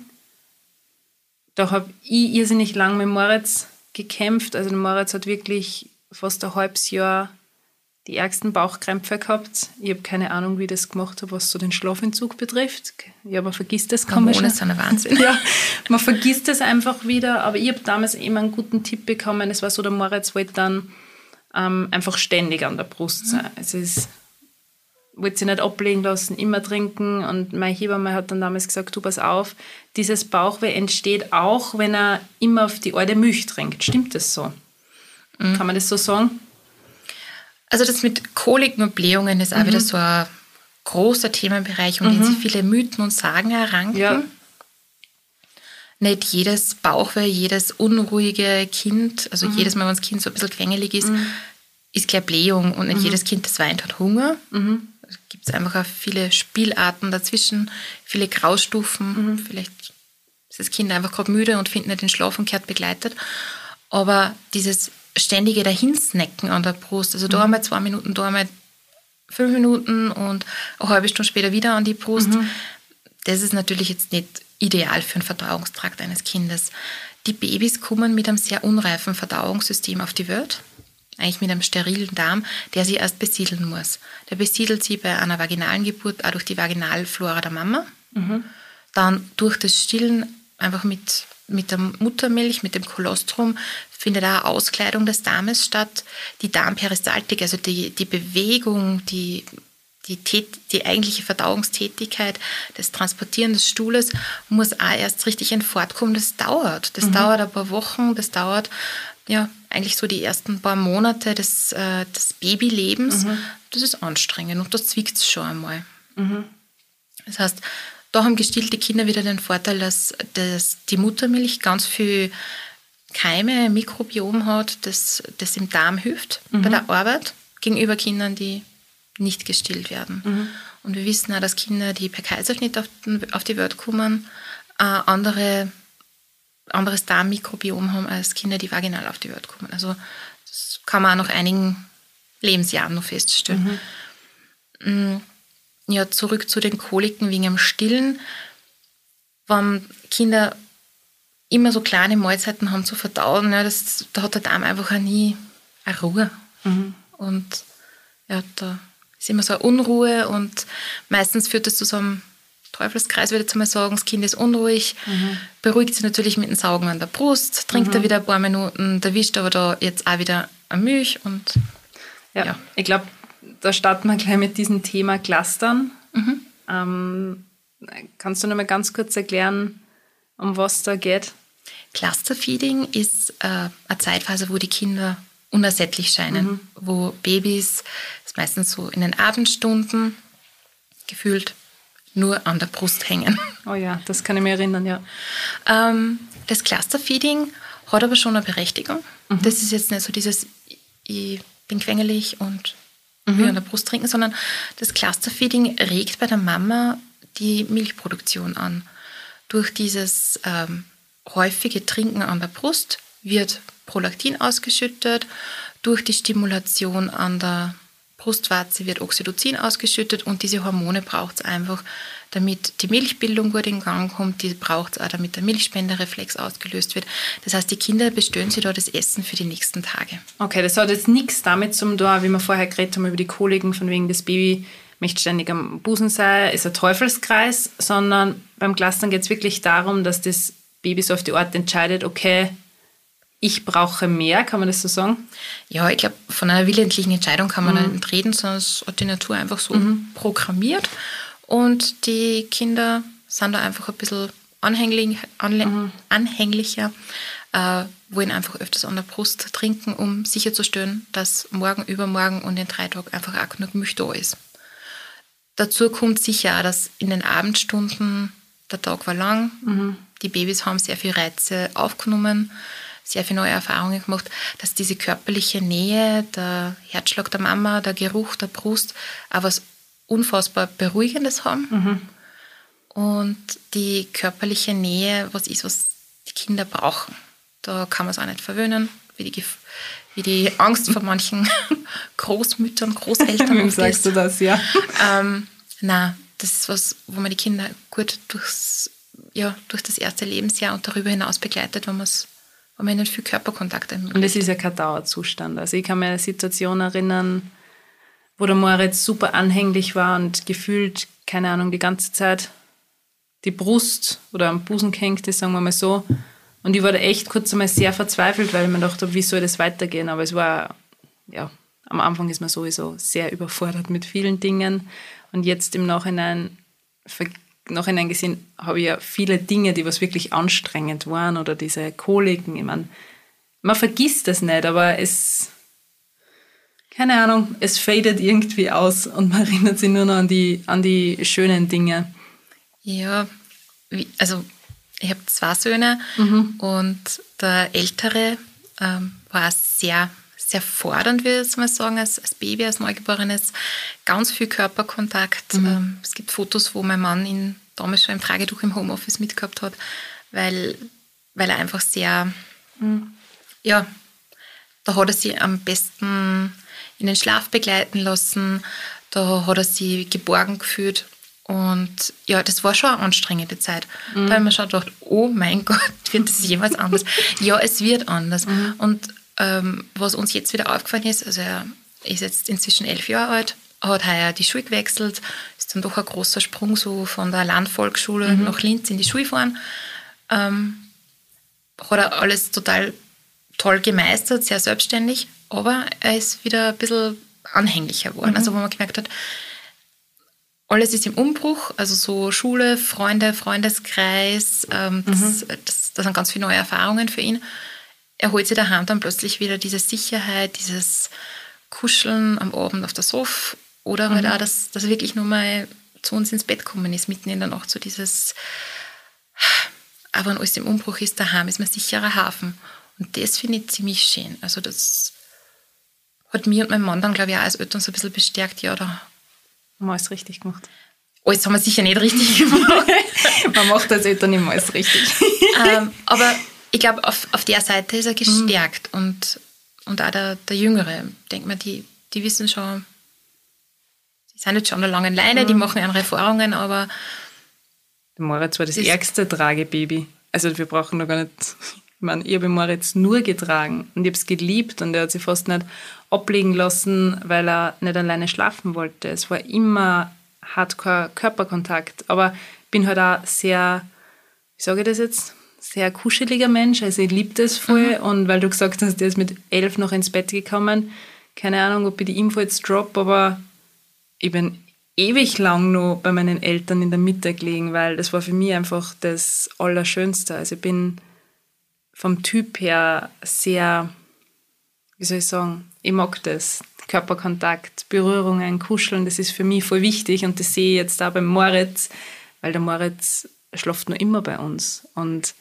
da habe ich irrsinnig lang mit Moritz gekämpft. Also Moritz hat wirklich fast ein halbes Jahr die ärgsten Bauchkrämpfe gehabt. Ich habe keine Ahnung, wie das gemacht habe, was so den Schlafentzug betrifft. Ja, man vergisst das kaum. Hormone sind ein Wahnsinn. Ja, man vergisst das einfach wieder. Aber ich habe damals eben einen guten Tipp bekommen. Es war so, der Moritz wollte dann ähm, einfach ständig an der Brust sein. Es ist wollte sie nicht ablegen lassen, immer trinken. Und meine Hebamme hat dann damals gesagt, du pass auf, dieses Bauchweh entsteht auch, wenn er immer auf die alte Milch trinkt. Stimmt das so? Kann man das so sagen? Also das mit Koliken und Blähungen ist auch Mhm. wieder so ein großer Themenbereich, um den sich viele Mythen und Sagen erranken. Ja. Nicht jedes Bauchweh, jedes unruhige Kind, also mhm. jedes Mal, wenn das Kind so ein bisschen quengelig ist, mhm. ist gleich Blähung und nicht mhm. jedes Kind, das weint, hat Hunger. Mhm. Es gibt einfach auch viele Spielarten dazwischen, viele Graustufen. Mhm. Vielleicht ist das Kind einfach gerade müde und findet nicht den Schlaf und kehrt begleitet. Aber dieses ständige Dahinsnacken an der Brust, also da mhm. einmal zwei Minuten, da einmal fünf Minuten und eine halbe Stunde später wieder an die Brust, das ist natürlich jetzt nicht ideal für den Verdauungstrakt eines Kindes. Die Babys kommen mit einem sehr unreifen Verdauungssystem auf die Welt, eigentlich mit einem sterilen Darm, der sie erst besiedeln muss. Der besiedelt sie bei einer vaginalen Geburt auch durch die Vaginalflora der Mama, mhm. dann durch das Stillen einfach mit, mit der Muttermilch, mit dem Kolostrum, findet auch Auskleidung des Darmes statt. Die Darmperistaltik, also die, die Bewegung, die die, die eigentliche Verdauungstätigkeit, das Transportieren des Stuhles muss auch erst richtig in Fahrt kommen. Das dauert. Das mhm. dauert ein paar Wochen, das dauert ja eigentlich so die ersten paar Monate des, äh, des Babylebens. Mhm. Das ist anstrengend und das zwickt es schon einmal. Mhm. Das heißt, da haben gestillte Kinder wieder den Vorteil, dass, dass die Muttermilch ganz viel Keime, Mikrobiom hat, das, das im Darm hilft bei mhm. der Arbeit gegenüber Kindern, die nicht gestillt werden. Mhm. Und wir wissen auch, dass Kinder, die per Kaiserschnitt auf, auf die Welt kommen, äh, andere, anderes Darmmikrobiom haben als Kinder, die vaginal auf die Welt kommen. Also das kann man auch nach einigen Lebensjahren noch feststellen. Mhm. Mm, ja, zurück zu den Koliken wegen dem Stillen. Wenn Kinder immer so kleine Mahlzeiten haben zu verdauen, ja, das, da hat der Darm einfach auch nie eine Ruhe. Mhm. Und ja, da ist immer so eine Unruhe und meistens führt das zu so einem Teufelskreis, würde ich mal sagen. Das Kind ist unruhig, mhm. beruhigt sich natürlich mit dem Saugen an der Brust, trinkt mhm. er wieder ein paar Minuten, erwischt aber da jetzt auch wieder eine Milch und ja, ja. ich glaube, da starten wir gleich mit diesem Thema Clustern. Mhm. Ähm, kannst du noch mal ganz kurz erklären, um was da geht? Clusterfeeding ist äh, eine Zeitphase, wo die Kinder unersättlich scheinen, mhm. wo Babys, das ist meistens so in den Abendstunden, gefühlt nur an der Brust hängen. Oh ja, das kann ich mir erinnern, ja. Ähm, das Clusterfeeding hat aber schon eine Berechtigung. Mhm. Das ist jetzt nicht so dieses, ich bin quengelig und mhm. will an der Brust trinken, sondern das Clusterfeeding regt bei der Mama die Milchproduktion an. Durch dieses ähm, häufige Trinken an der Brust wird Prolaktin ausgeschüttet. Durch die Stimulation an der Brustwarze wird Oxytocin ausgeschüttet und diese Hormone braucht es einfach, damit die Milchbildung gut in Gang kommt. Die braucht es auch, damit der Milchspendereflex ausgelöst wird. Das heißt, die Kinder bestellen sich da das Essen für die nächsten Tage. Okay, das hat jetzt nichts damit zu tun, wie wir vorher geredet haben über die Koliken, von wegen das Baby möchte ständig am Busen sein, ist ein Teufelskreis, sondern beim Clustern geht es wirklich darum, dass das Baby so auf die Art entscheidet, okay, ich brauche mehr, kann man das so sagen? Ja, ich glaube, von einer willentlichen Entscheidung kann man mhm. nicht reden, sondern es hat die Natur einfach so mhm. programmiert. Und die Kinder sind da einfach ein bisschen anhänglich, mhm. anhänglicher, äh, wollen einfach öfters an der Brust trinken, um sicherzustellen, dass morgen, übermorgen und in drei Tagen einfach auch genug Milch da ist. Dazu kommt sicher auch, dass in den Abendstunden der Tag war lang, mhm. die Babys haben sehr viele Reize aufgenommen sehr viele neue Erfahrungen gemacht, dass diese körperliche Nähe, der Herzschlag der Mama, der Geruch der Brust auch was unfassbar Beruhigendes haben. Mhm. Und die körperliche Nähe, was ist, was die Kinder brauchen. Da kann man es auch nicht verwöhnen, wie die, wie die Angst vor manchen Großmüttern, Großeltern. Wie sagst du das, ja? Ähm, na, das ist was, wo man die Kinder gut durchs, ja, durch das erste Lebensjahr und darüber hinaus begleitet, wenn man es und man nicht viel Körperkontakt ermöglicht. Und es ist ja kein Dauerzustand. Also ich kann mir eine Situation erinnern, wo der Moritz super anhänglich war und gefühlt, keine Ahnung, die ganze Zeit die Brust oder am Busen gehängt ist, sagen wir mal so. Und ich war da echt kurz einmal sehr verzweifelt, weil ich mir dachte, wie soll das weitergehen? Aber es war, ja, am Anfang ist man sowieso sehr überfordert mit vielen Dingen. Und jetzt im Nachhinein Nachhinein gesehen habe ich ja viele Dinge, die was wirklich anstrengend waren oder diese Koliken. Ich meine, man vergisst das nicht, aber es, keine Ahnung, es fadet irgendwie aus und man erinnert sich nur noch an die, an die schönen Dinge. Ja, also ich habe zwei Söhne und der ältere ähm, war sehr, sehr fordernd, würde ich mal sagen, als, als Baby, als Neugeborenes. Ganz viel Körperkontakt. Ähm, es gibt Fotos, wo mein Mann ihn damals schon im Tragetuch im Homeoffice mitgehabt hat, weil, weil er einfach sehr, ja, da hat er sie am besten in den Schlaf begleiten lassen, da hat er sie geborgen gefühlt. Und ja, das war schon eine anstrengende Zeit. Da habe ich mir schon gedacht, oh mein Gott, wird das jemals anders? ja, es wird anders. Und ähm, was uns jetzt wieder aufgefallen ist, also er ist jetzt inzwischen elf Jahre alt, hat heuer die Schule gewechselt, ist dann doch ein großer Sprung so von der Landvolksschule nach Linz in die Schule gefahren. Ähm, hat er alles total toll gemeistert, sehr selbstständig, aber er ist wieder ein bisschen anhänglicher geworden. Also wo man gemerkt hat, alles ist im Umbruch, also so Schule, Freunde, Freundeskreis, ähm, das, das, das sind ganz viele neue Erfahrungen für ihn. Er holt sich daheim dann plötzlich wieder diese Sicherheit, dieses Kuscheln am Abend auf der Sofa oder halt auch, dass, dass er wirklich nur mal zu uns ins Bett kommen ist, mitten in der Nacht, so dieses, aber wenn alles im Umbruch ist, daheim ist man sicherer Hafen. Und das finde ich ziemlich schön. Also das hat mir und mein Mann dann, glaube ich, auch als Eltern so ein bisschen bestärkt, ja, da Haben wir alles richtig gemacht. alles haben wir sicher nicht richtig gemacht. Man macht als Eltern immer alles richtig. ähm, aber ich glaube, auf, auf der Seite ist er gestärkt und, und auch der, der Jüngere, denkt man, die, die wissen schon, die sind jetzt schon an der langen Leine, die machen andere Erfahrungen, aber Der Moritz war das Das- ärgste Tragebaby. Also wir brauchen da gar nicht. Ich meine, ich habe Moritz nur getragen und ich habe es geliebt und er hat sich fast nicht ablegen lassen, weil er nicht alleine schlafen wollte. Es war immer hardcore Körperkontakt. Aber ich bin halt auch sehr, wie sage ich das jetzt, sehr kuscheliger Mensch. Also ich liebe das voll. Und weil du gesagt hast, der ist mit elf noch ins Bett gekommen. Keine Ahnung, ob ich die Info jetzt drop, aber ich bin ewig lang noch bei meinen Eltern in der Mitte gelegen, weil das war für mich einfach das Allerschönste. Also ich bin vom Typ her sehr, wie soll ich sagen, ich mag das. Körperkontakt, Berührungen, Kuscheln, das ist für mich voll wichtig und das sehe ich jetzt auch beim Moritz, weil der Moritz schläft nur immer bei uns und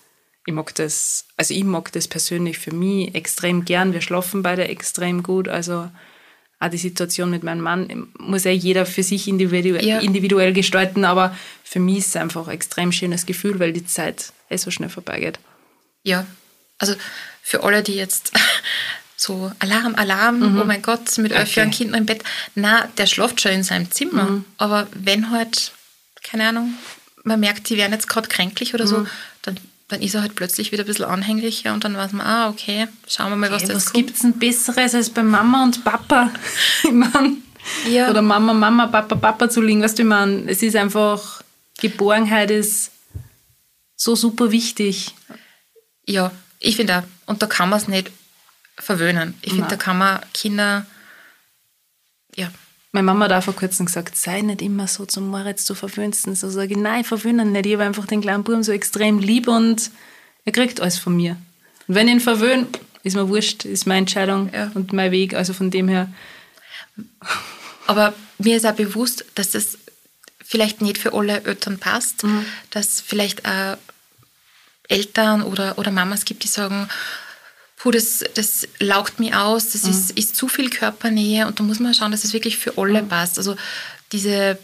ich mag das, also ich mag das persönlich für mich extrem gern. Wir schlafen beide extrem gut, also auch die Situation mit meinem Mann muss ja jeder für sich individuell, Ja. individuell gestalten, aber für mich ist es einfach ein extrem schönes Gefühl, weil die Zeit eh so schnell vorbeigeht. ja, also für alle, die jetzt so Alarm, Alarm, oh mein Gott, mit elf Mhm. Okay. Jahren Kindern im Bett, na, der schläft schon in seinem Zimmer, Mhm. aber wenn halt, keine Ahnung, man merkt, die werden jetzt gerade kränklich oder Mhm. so, dann, ist er halt plötzlich wieder ein bisschen anhänglicher und dann weiß man, ah, okay, schauen wir mal, was Hey, das was gibt es denn Besseres als bei Mama und Papa? Ich mein, Ja. Oder Mama, Mama, Papa, Papa zu liegen. Weißt du, ich meine, es ist einfach, Geborgenheit ist so super wichtig. Ja, ich finde auch. Und da kann man es nicht verwöhnen. Ich finde, da kann man Kinder, ja, Meine Mama hat auch vor kurzem gesagt, sei nicht immer so zum Moritz, du verwöhnst ihn. So sage ich, nein, ich verwöhne ihn nicht. Ich habe einfach den kleinen Buben so extrem lieb und er kriegt alles von mir. Und wenn ich ihn verwöhne, ist mir wurscht, ist meine Entscheidung Ja. und mein Weg. Also von dem her, Aber mir ist auch bewusst, dass das vielleicht nicht für alle Eltern passt, Mhm. dass vielleicht auch Eltern oder, oder Mamas gibt, die sagen, puh, das, das laugt mich aus, das ist, ist zu viel Körpernähe und da muss man schauen, dass es wirklich für alle passt. Also diese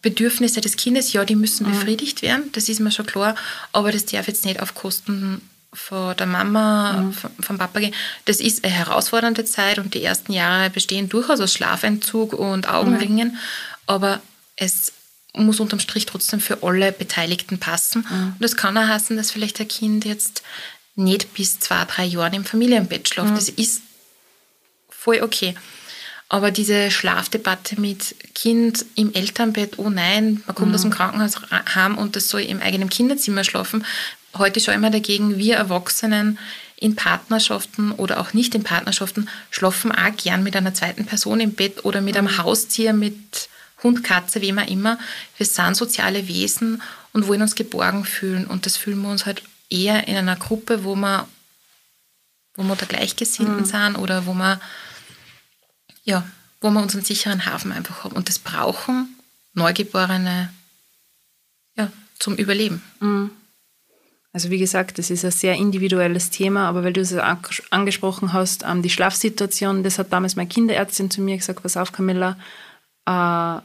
Bedürfnisse des Kindes, ja, die müssen befriedigt werden, das ist mir schon klar, aber das darf jetzt nicht auf Kosten von der Mama, vom, vom Papa gehen. Das ist eine herausfordernde Zeit und die ersten Jahre bestehen durchaus aus Schlafentzug und Augenringen, aber es muss unterm Strich trotzdem für alle Beteiligten passen. Und das kann auch heißen, dass vielleicht ein Kind jetzt nicht bis zwei, drei Jahren im Familienbett schläft. Das ist voll okay. Aber diese Schlafdebatte mit Kind im Elternbett, oh nein, man kommt aus dem Krankenhaus heim und das soll im eigenen Kinderzimmer schlafen. Heute schon immer dagegen, wir Erwachsenen in Partnerschaften oder auch nicht in Partnerschaften schlafen auch gern mit einer zweiten Person im Bett oder mit einem Haustier, mit Hund, Katze, wem auch immer. Wir sind soziale Wesen und wollen uns geborgen fühlen und das fühlen wir uns halt eher in einer Gruppe, wo wir, wo wir der Gleichgesinnten sind oder wo wir ja, wo wir unseren sicheren Hafen einfach haben. Und das brauchen Neugeborene ja, zum Überleben. Also wie gesagt, das ist ein sehr individuelles Thema, aber weil du es an- angesprochen hast, ähm, die Schlafsituation, das hat damals meine Kinderärztin zu mir gesagt, pass auf Camilla, äh,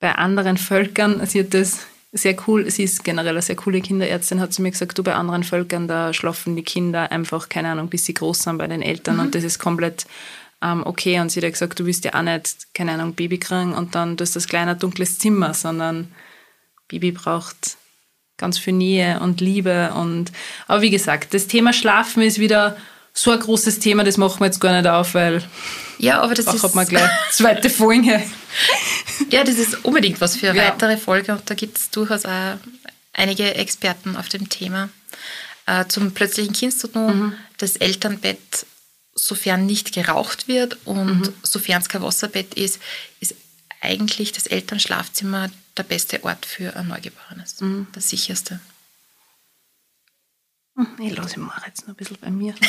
bei anderen Völkern, sie hat das sehr cool, sie ist generell eine sehr coole Kinderärztin, hat zu mir gesagt, du, bei anderen Völkern, da schlafen die Kinder einfach, keine Ahnung, bis sie groß sind bei den Eltern und das ist komplett ähm, okay. Und sie hat gesagt, du willst ja auch nicht, keine Ahnung, Baby kriegen und dann du hast das kleine dunkles Zimmer, sondern Baby braucht ganz viel Nähe und Liebe und aber wie gesagt, das Thema Schlafen ist wieder so ein großes Thema, das machen wir jetzt gar nicht auf, weil Ja, aber das da ist, hat man gleich zweite Folge. ja, das ist unbedingt was für eine Ja. weitere Folge und da gibt es durchaus auch einige Experten auf dem Thema. Äh, zum plötzlichen Kindstod Mhm. das Elternbett, sofern nicht geraucht wird und Mhm. sofern es kein Wasserbett ist, ist eigentlich das Elternschlafzimmer der beste Ort für ein Neugeborenes. Mhm. Das sicherste. Ich lasse mal jetzt noch ein bisschen bei mir.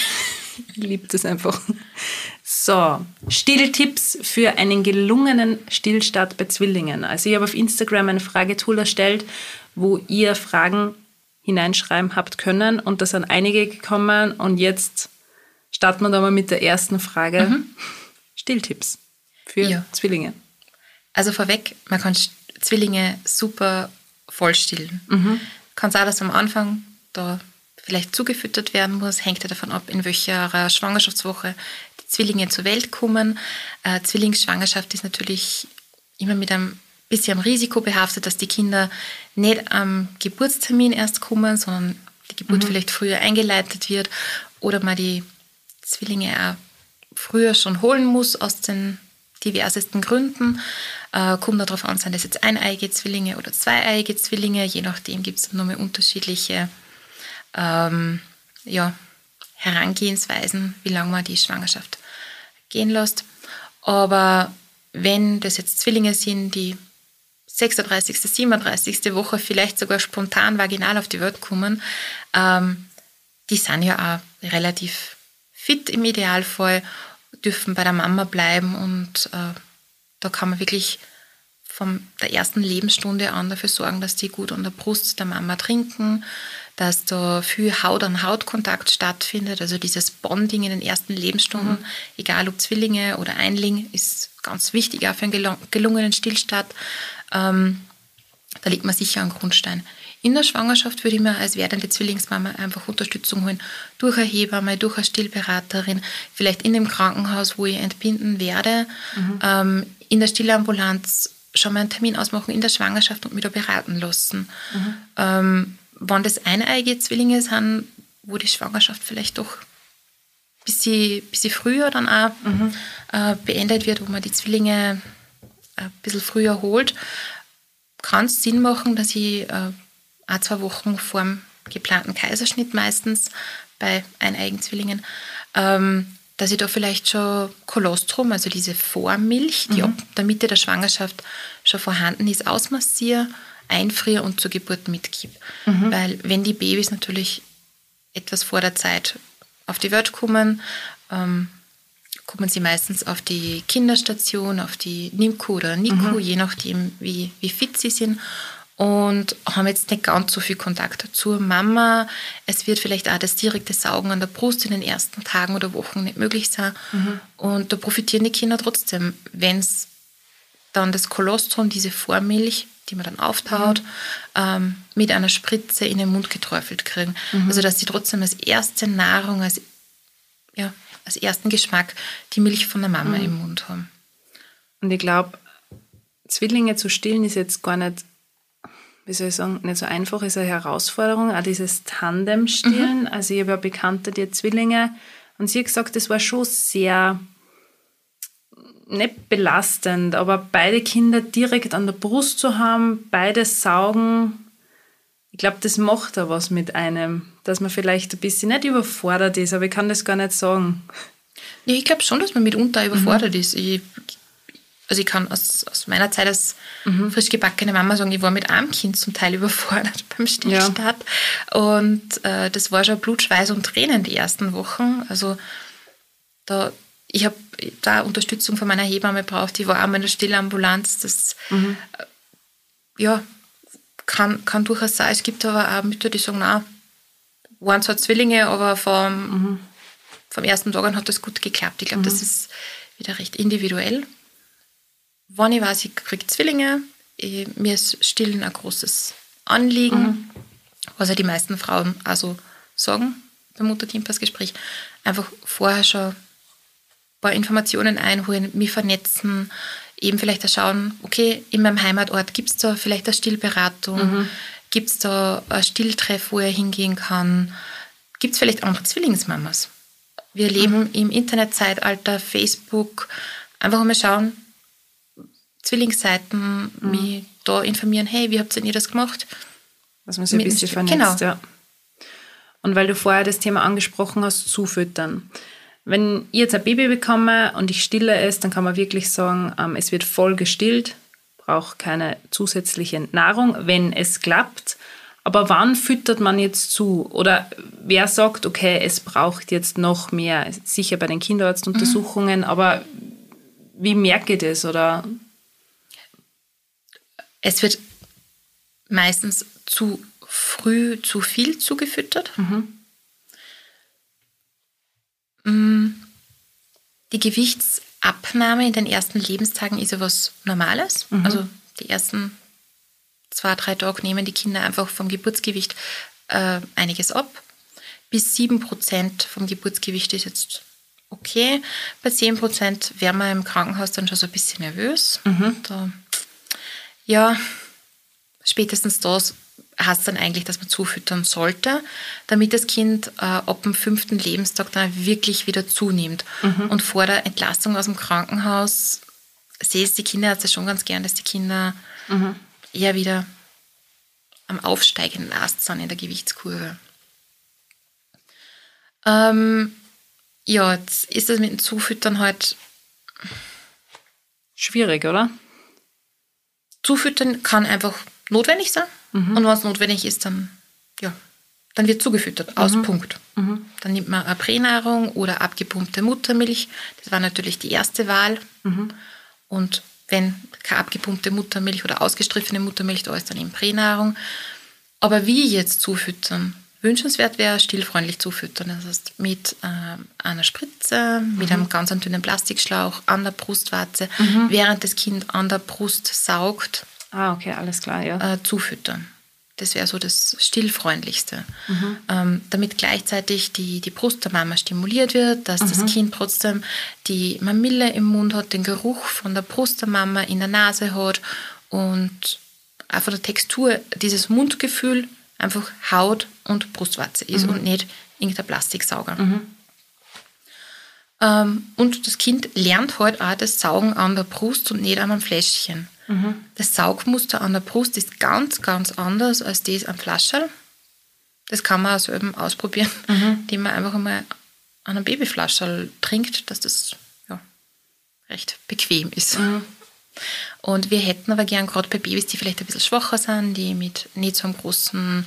Ich liebe das einfach. So, Stilltipps für einen gelungenen Stillstart bei Zwillingen. Also ich habe auf Instagram ein Fragetool erstellt, wo ihr Fragen hineinschreiben habt können und da sind einige gekommen und jetzt starten wir da mal mit der ersten Frage. Stilltipps für Ja. Zwillinge. Also vorweg, man kann Zwillinge super voll stillen. Kann sein, dass am Anfang da vielleicht zugefüttert werden muss, hängt ja davon ab, in welcher Schwangerschaftswoche die Zwillinge zur Welt kommen. Äh, Zwillingsschwangerschaft ist natürlich immer mit einem bisschen am Risiko behaftet, dass die Kinder nicht am Geburtstermin erst kommen, sondern die Geburt vielleicht früher eingeleitet wird oder man die Zwillinge auch früher schon holen muss aus den diversesten Gründen. Äh, kommt darauf an, sind das jetzt eineiige Zwillinge oder zweieiige Zwillinge. Je nachdem gibt es nochmal unterschiedliche ähm, ja, Herangehensweisen, wie lange man die Schwangerschaft gehen lässt. Aber wenn das jetzt Zwillinge sind, die 36., 37. Woche vielleicht sogar spontan vaginal auf die Welt kommen, ähm, die sind ja auch relativ fit im Idealfall, dürfen bei der Mama bleiben und äh, da kann man wirklich von der ersten Lebensstunde an dafür sorgen, dass die gut an der Brust der Mama trinken, dass da viel Haut-an-Haut-Kontakt stattfindet, also dieses Bonding in den ersten Lebensstunden, egal ob Zwillinge oder Einling, ist ganz wichtig auch für einen gelung- gelungenen Stillstart. Ähm, da legt man sicher einen Grundstein. In der Schwangerschaft würde ich mir als werdende Zwillingsmama einfach Unterstützung holen. Durch eine Hebamme, durch eine Stillberaterin, vielleicht in dem Krankenhaus, wo ich entbinden werde, ähm, in der Stillambulanz schon mal einen Termin ausmachen in der Schwangerschaft und mich da beraten lassen. Ähm, wenn das eineige Zwillinge sind, wo die Schwangerschaft vielleicht doch ein bisschen, bisschen früher dann auch äh, beendet wird, wo man die Zwillinge ein bisschen früher holt, kann es Sinn machen, dass ich äh, ein, zwei Wochen vor dem geplanten Kaiserschnitt meistens bei eineigen Zwillingen, ähm, dass ich da vielleicht schon Kolostrum, also diese Vormilch, die ab der Mitte der Schwangerschaft schon vorhanden ist, ausmassiere, einfriere und zur Geburt mitgib. Weil wenn die Babys natürlich etwas vor der Zeit auf die Welt kommen, ähm, kommen sie meistens auf die Kinderstation, auf die NIMCU oder NICU, je nachdem, wie, wie fit sie sind. Und haben jetzt nicht ganz so viel Kontakt zur Mama. Es wird vielleicht auch das direkte Saugen an der Brust in den ersten Tagen oder Wochen nicht möglich sein. Und da profitieren die Kinder trotzdem, wenn es dann das Kolostrum, diese Vormilch, die man dann auftaut, ähm, mit einer Spritze in den Mund geträufelt kriegen. Also dass sie trotzdem als erste Nahrung, als, ja, als ersten Geschmack die Milch von der Mama im Mund haben. Und ich glaube, Zwillinge zu stillen ist jetzt gar nicht, wie soll ich sagen, nicht so einfach, ist eine Herausforderung. Auch dieses Tandem-Stillen. Also ich habe ja Bekannte, die Zwillinge. Und sie hat gesagt, das war schon sehr, nicht belastend, aber beide Kinder direkt an der Brust zu haben, beide saugen, ich glaube, das macht da was mit einem, dass man vielleicht ein bisschen nicht überfordert ist, aber ich kann das gar nicht sagen. Ja, ich glaube schon, dass man mitunter überfordert ist. Ich, also ich kann aus, aus meiner Zeit als frisch gebackene Mama sagen, ich war mit einem Kind zum Teil überfordert beim Stillstart. Und äh, das war schon Blut, Schweiß und Tränen die ersten Wochen. Also da, ich habe da Unterstützung von meiner Hebamme braucht. Die war auch in der Stillambulanz. Das, äh, ja, kann, kann durchaus sein. Es gibt aber auch Mütter, die sagen, na, waren zwar Zwillinge, aber vom, mhm. vom ersten Tag an hat das gut geklappt. Ich glaube, mhm. das ist wieder recht individuell. Wenn ich weiß, ich kriege Zwillinge, ich, mir ist Stillen ein großes Anliegen, mhm. was ja die meisten Frauen also sagen beim Mutter-Kind-Pass-Gespräch. Einfach vorher schon paar Informationen einholen, mich vernetzen, eben vielleicht auch schauen, okay, in meinem Heimatort gibt es da vielleicht eine Stillberatung, mhm. gibt es da ein Stilltreff, wo er hingehen kann, gibt es vielleicht andere Zwillingsmamas. Wir leben mhm. im Internetzeitalter, Facebook, einfach mal schauen, Zwillingsseiten, mhm. mich da informieren, hey, wie habt ihr das gemacht? Dass man sich ein bisschen vernetzt, genau. ja. Und weil du vorher das Thema angesprochen hast, zufüttern. Wenn ich jetzt ein Baby bekomme und ich stille es, dann kann man wirklich sagen, ähm, es wird voll gestillt, braucht keine zusätzliche Nahrung, wenn es klappt. Aber wann füttert man jetzt zu? Oder wer sagt, okay, es braucht jetzt noch mehr? Sicher bei den Kinderarztuntersuchungen, mhm. aber wie merke ich das? Oder? Es wird meistens zu früh zu viel zugefüttert. Mhm. Mm, die Gewichtsabnahme in den ersten Lebenstagen ist ja was Normales. Mhm. Also die ersten zwei, drei Tage nehmen die Kinder einfach vom Geburtsgewicht äh, einiges ab. Bis 7% vom Geburtsgewicht ist jetzt okay. Bei 10% wären wir im Krankenhaus dann schon so ein bisschen nervös. Mhm. Da, ja, spätestens das heißt dann eigentlich, dass man zufüttern sollte, damit das Kind äh, ab dem fünften Lebenstag dann wirklich wieder zunimmt. Mhm. Und vor der Entlastung aus dem Krankenhaus sehe es die Kinderärzte schon ganz gern, dass die Kinder mhm. eher wieder am aufsteigenden Ast sind in der Gewichtskurve. Ähm, ja, jetzt ist das mit dem Zufüttern halt schwierig, oder? Zufüttern kann einfach notwendig sein. Mhm. Und wenn es notwendig ist, dann, ja, dann wird zugefüttert, aus mhm. Punkt. Mhm. Dann nimmt man eine Pränahrung oder abgepumpte Muttermilch. Das war natürlich die erste Wahl. Mhm. Und wenn keine abgepumpte Muttermilch oder ausgestriffene Muttermilch da ist, dann eben Pränahrung. Aber wie jetzt zufüttern? Wünschenswert wäre stillfreundlich zufüttern. Das heißt, mit äh, einer Spritze, mit mhm. einem ganz dünnen Plastikschlauch an der Brustwarze, mhm. während das Kind an der Brust saugt, Ah, okay, alles klar, ja. Äh, zufüttern. Das wäre so das Stillfreundlichste. Mhm. Ähm, damit gleichzeitig die, die Brust der Mama stimuliert wird, dass mhm. das Kind trotzdem die Mamille im Mund hat, den Geruch von der Brust der Mama in der Nase hat und einfach der Textur, dieses Mundgefühl einfach Haut und Brustwarze ist mhm. und nicht irgendein Plastiksauger. Mhm. Ähm, und das Kind lernt halt auch das Saugen an der Brust und nicht an einem Fläschchen. Mhm. Das Saugmuster an der Brust ist ganz, ganz anders als das am Flascherl. Das kann man also eben ausprobieren, mhm. indem man einfach einmal an einem Babyflascherl trinkt, dass das ja, recht bequem ist. Mhm. Und wir hätten aber gern gerade bei Babys, die vielleicht ein bisschen schwacher sind, die mit nicht so einem großen,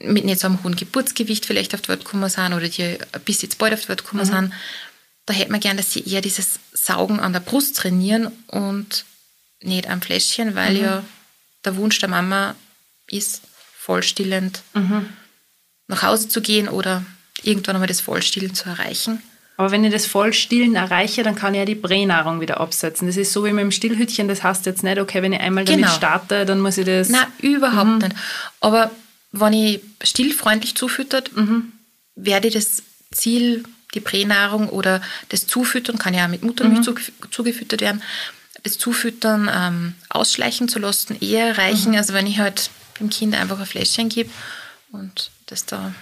mit nicht so einem hohen Geburtsgewicht vielleicht auf die Welt gekommen sind oder die bis jetzt bald auf die Welt gekommen mhm. sind, da hätte man gern, dass sie eher dieses Saugen an der Brust trainieren und nicht am Fläschchen, weil mhm. ja der Wunsch der Mama ist, vollstillend mhm. nach Hause zu gehen oder irgendwann einmal das Vollstillen zu erreichen. Aber wenn ich das Vollstillen erreiche, dann kann ich ja die Pränahrung wieder absetzen. Das ist so wie mit dem Stillhütchen, das heißt jetzt nicht, okay, wenn ich einmal damit genau. starte, dann muss ich das... Nein, überhaupt mhm. nicht. Aber wenn ich stillfreundlich zufüttert, mhm. werde ich das Ziel, die Pränahrung oder das Zufüttern, kann ja auch mit Muttermilch mhm. zugefüttert werden, das Zufüttern ähm, ausschleichen zu lassen, eher reichen, mhm. als wenn ich halt dem Kind einfach ein Fläschchen gebe und das da.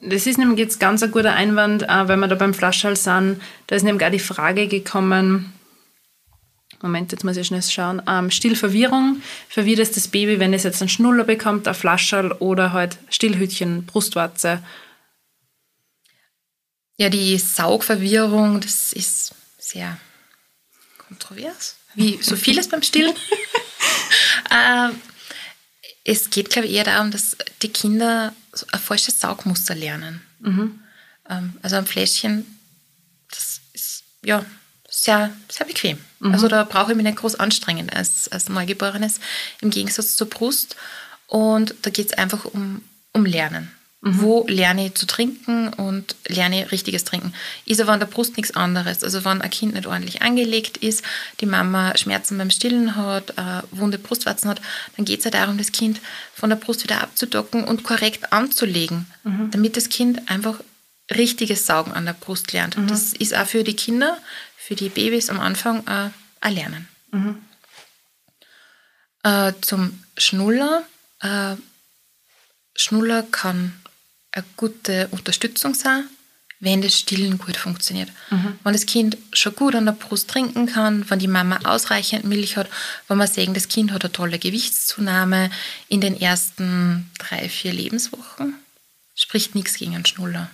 Das ist nämlich jetzt ganz ein guter Einwand, äh, wenn wir da beim Flaschhals sind. Da ist nämlich auch die Frage gekommen, Moment, jetzt muss ich schnell schauen. Ähm, Stillverwirrung. Verwirrt es das Baby, wenn es jetzt einen Schnuller bekommt, ein Flascherl oder halt Stillhütchen, Brustwarze? Ja, die Saugverwirrung, das ist sehr kontrovers wie so vieles beim Stillen. äh, es geht, glaube ich, eher darum, dass die Kinder ein falsches Saugmuster lernen. Mhm. Ähm, also ein Fläschchen, das ist ja sehr, sehr bequem. Mhm. Also da brauche ich mich nicht groß anstrengen als, als Neugeborenes, im Gegensatz zur Brust. Und da geht es einfach um, um Lernen. Wo lerne ich zu trinken und lerne richtiges Trinken? Ist aber an der Brust nichts anderes. Also wenn ein Kind nicht ordentlich angelegt ist, die Mama Schmerzen beim Stillen hat, äh, wunde Brustwarzen hat, dann geht es ja darum, das Kind von der Brust wieder abzudocken und korrekt anzulegen, damit das Kind einfach richtiges Saugen an der Brust lernt. Das ist auch für die Kinder, für die Babys am Anfang äh, ein Lernen. Äh, zum Schnuller. Äh, Schnuller kann eine gute Unterstützung sein, wenn das Stillen gut funktioniert. Wenn das Kind schon gut an der Brust trinken kann, wenn die Mama ausreichend Milch hat, wenn wir sehen, das Kind hat eine tolle Gewichtszunahme in den ersten drei, vier Lebenswochen, spricht nichts gegen einen Schnuller.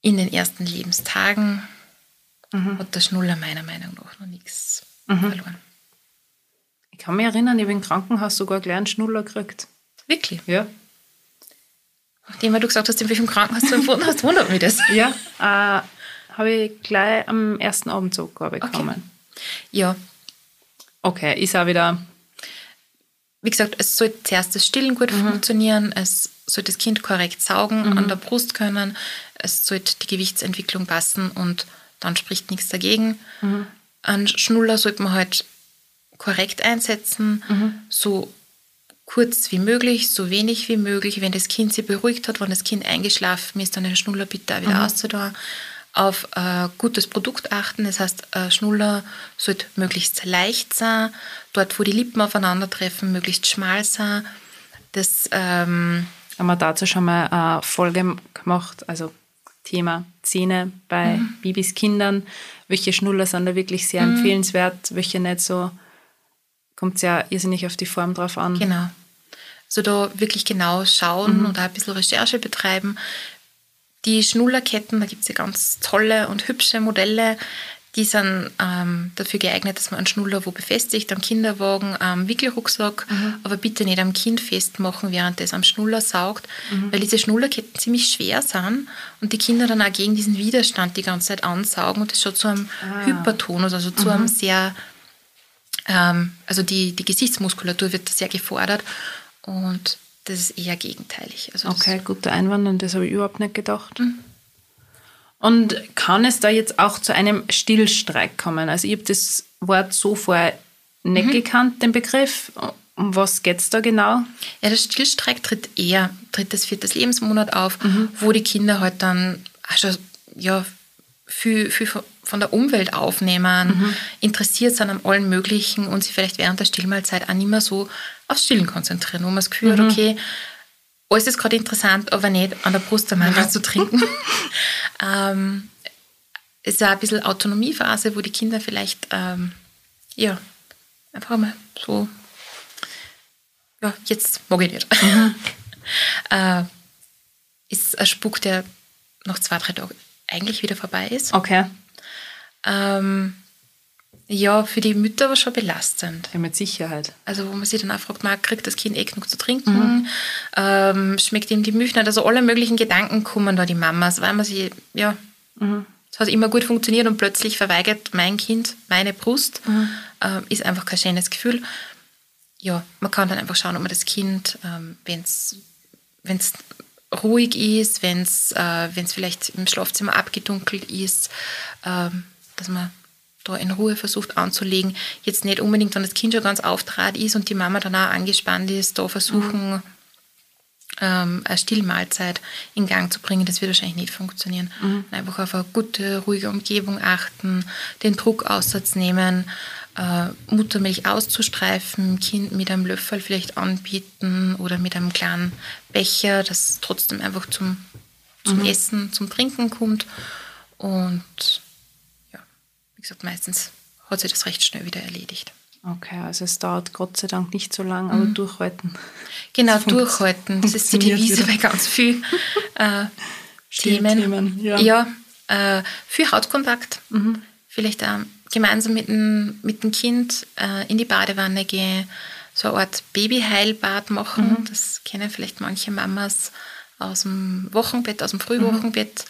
In den ersten Lebenstagen hat der Schnuller meiner Meinung nach noch nichts verloren. Ich kann mich erinnern, ich habe im Krankenhaus sogar gleich einen Schnuller gekriegt. Wirklich. Ja. Nachdem du gesagt hast, in welchem Krankenhaus du empfunden hast, wundert mich das. Ja, äh, habe ich gleich am ersten Abend glaube ich, bekommen. Ja, Okay, ist auch wieder. wie gesagt, es soll zuerst das Stillen gut funktionieren, es soll das Kind korrekt saugen, an der Brust können, es sollte die Gewichtsentwicklung passen und dann spricht nichts dagegen. Einen Schnuller sollte man halt korrekt einsetzen, so kurz wie möglich, so wenig wie möglich. Wenn das Kind sich beruhigt hat, wenn das Kind eingeschlafen ist, dann den Schnuller bitte auch wieder auszutun. Auf äh, gutes Produkt achten, das heißt, äh, Schnuller sollte möglichst leicht sein, dort, wo die Lippen aufeinandertreffen, möglichst schmal sein. Das, ähm, Haben wir dazu schon mal eine Folge gemacht, also Thema Zähne bei Babys, Kindern. Welche Schnuller sind da wirklich sehr empfehlenswert, welche nicht so. Kommt es ja irrsinnig auf die Form drauf an. Genau. Also da wirklich genau schauen und auch ein bisschen Recherche betreiben. Die Schnullerketten, da gibt es ja ganz tolle und hübsche Modelle, die sind ähm, dafür geeignet, dass man einen Schnuller wo befestigt, am Kinderwagen, am Wickelrucksack, aber bitte nicht am Kind festmachen, während es am Schnuller saugt, weil diese Schnullerketten ziemlich schwer sind und die Kinder dann auch gegen diesen Widerstand die ganze Zeit ansaugen und das schon zu einem Hypertonus, also zu einem sehr also die, die Gesichtsmuskulatur wird sehr gefordert und das ist eher gegenteilig. Also Okay, guter Einwand, und das habe ich überhaupt nicht gedacht. Und kann es da jetzt auch zu einem Stillstreik kommen? Also ich habe das Wort so vorher nicht gekannt, den Begriff. Um was geht es da genau? Ja, der Stillstreik tritt eher drittes, viertes Lebensmonat auf, wo die Kinder halt dann schon ja, viel, viel von- der Umwelt aufnehmen, interessiert sind an allem Möglichen und sich vielleicht während der Stillmahlzeit auch nicht mehr so aufs Stillen konzentrieren, wo man das Gefühl hat, okay, alles ist gerade interessant, aber nicht an der Brust der Mama zu trinken. ähm, es ist auch ein bisschen Autonomiephase, wo die Kinder vielleicht ähm, ja, einfach mal so ja, jetzt mag ich nicht. äh, ist ein Spuk, der nach zwei, drei Tagen eigentlich wieder vorbei ist. Okay. Ähm, ja, für die Mütter aber schon belastend. Ja, mit Sicherheit. Also wo man sich dann auch fragt, man kriegt das Kind eh genug zu trinken, ähm, schmeckt ihm die Milch nicht. Also alle möglichen Gedanken kommen da die Mamas, weil man sie, ja, es hat immer gut funktioniert und plötzlich verweigert mein Kind meine Brust. Ähm, ist einfach kein schönes Gefühl. Ja, man kann dann einfach schauen, ob man das Kind, ähm, wenn es ruhig ist, wenn es äh, wenn's vielleicht im Schlafzimmer abgedunkelt ist, ähm, dass man da in Ruhe versucht anzulegen. Jetzt nicht unbedingt, wenn das Kind schon ganz auftrat ist und die Mama dann auch angespannt ist, da versuchen, ähm, eine Stillmahlzeit in Gang zu bringen. Das wird wahrscheinlich nicht funktionieren. Einfach auf eine gute, ruhige Umgebung achten, den Druck aussatz nehmen, äh, Muttermilch auszustreifen, Kind mit einem Löffel vielleicht anbieten oder mit einem kleinen Becher, das trotzdem einfach zum, zum Essen, zum Trinken kommt. Und gesagt, meistens hat sich das recht schnell wieder erledigt. Okay, also es dauert Gott sei Dank nicht so lang, aber durchhalten. Genau, durchhalten. Das ist die Devise wieder. bei ganz vielen äh, Themen. Stillthemen, ja. äh, viel Hautkontakt. Vielleicht auch gemeinsam mit dem, mit dem Kind äh, in die Badewanne gehen, so eine Art Babyheilbad machen. Das kennen vielleicht manche Mamas aus dem Wochenbett, aus dem Frühwochenbett.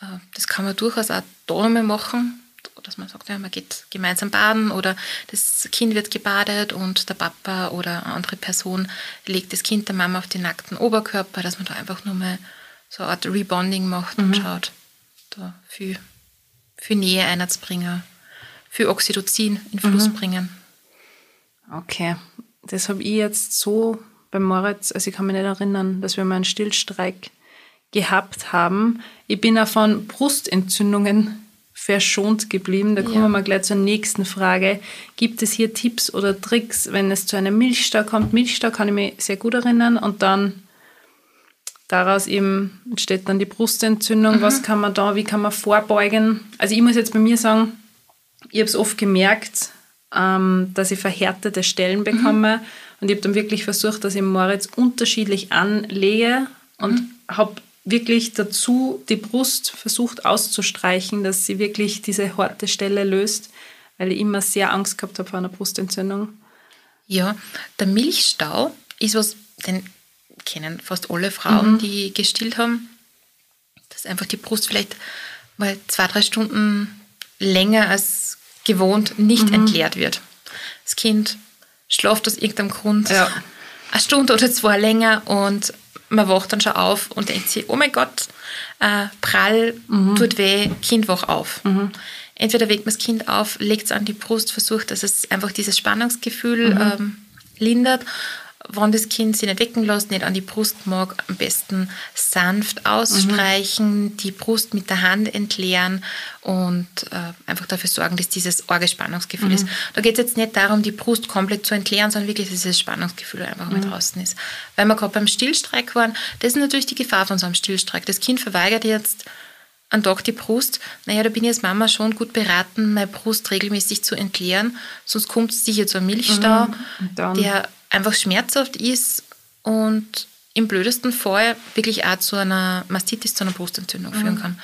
Äh, das kann man durchaus auch da machen. Dass man sagt, ja, man geht gemeinsam baden oder das Kind wird gebadet und der Papa oder eine andere Person legt das Kind der Mama auf den nackten Oberkörper, dass man da einfach nur mal so eine Art Rebonding macht mhm. und schaut, da viel, viel Nähe einzubringen, viel Oxytocin in Fluss mhm. bringen. Okay, das habe ich jetzt so bei Moritz, also ich kann mich nicht erinnern, dass wir mal einen Stillstreik gehabt haben. Ich bin auch von Brustentzündungen verschont geblieben. Da kommen ja. wir mal gleich zur nächsten Frage. Gibt es hier Tipps oder Tricks, wenn es zu einem Milchstau kommt? Milchstau kann ich mich sehr gut erinnern und dann daraus eben entsteht dann die Brustentzündung. Mhm. Was kann man da, wie kann man vorbeugen? Also ich muss jetzt bei mir sagen, ich habe es oft gemerkt, ähm, dass ich verhärtete Stellen mhm. bekomme. Mhm. Und ich habe dann wirklich versucht, dass ich Moritz unterschiedlich anlege und mhm. habe wirklich dazu die Brust versucht auszustreichen, dass sie wirklich diese harte Stelle löst, weil ich immer sehr Angst gehabt habe vor einer Brustentzündung. Ja, der Milchstau ist was, den kennen fast alle Frauen, mhm. die gestillt haben, dass einfach die Brust vielleicht mal zwei, drei Stunden länger als gewohnt nicht mhm. entleert wird. Das Kind schlaft aus irgendeinem Grund ja. eine Stunde oder zwei länger und man wacht dann schon auf und denkt sich, oh mein Gott, äh, prall, mhm. tut weh, Kind wach auf. Mhm. Entweder weckt man das Kind auf, legt es an die Brust, versucht, dass es einfach dieses Spannungsgefühl mhm. ähm, lindert wenn das Kind sich nicht wecken lässt, nicht an die Brust mag, am besten sanft ausstreichen, mhm. die Brust mit der Hand entleeren und äh, einfach dafür sorgen, dass dieses Orgelspannungsgefühl mhm. ist. Da geht es jetzt nicht darum, die Brust komplett zu entleeren, sondern wirklich, dass dieses Spannungsgefühl einfach mhm. mal draußen ist. Weil wir gerade beim Stillstreik waren, das ist natürlich die Gefahr von so einem Stillstreik. Das Kind verweigert jetzt an Tag die Brust, naja, da bin ich als Mama schon gut beraten, meine Brust regelmäßig zu entleeren, sonst kommt es sicher zu einem Milchstau, mhm. der einfach schmerzhaft ist und im blödesten Fall wirklich auch zu einer Mastitis, zu einer Brustentzündung mhm. führen kann.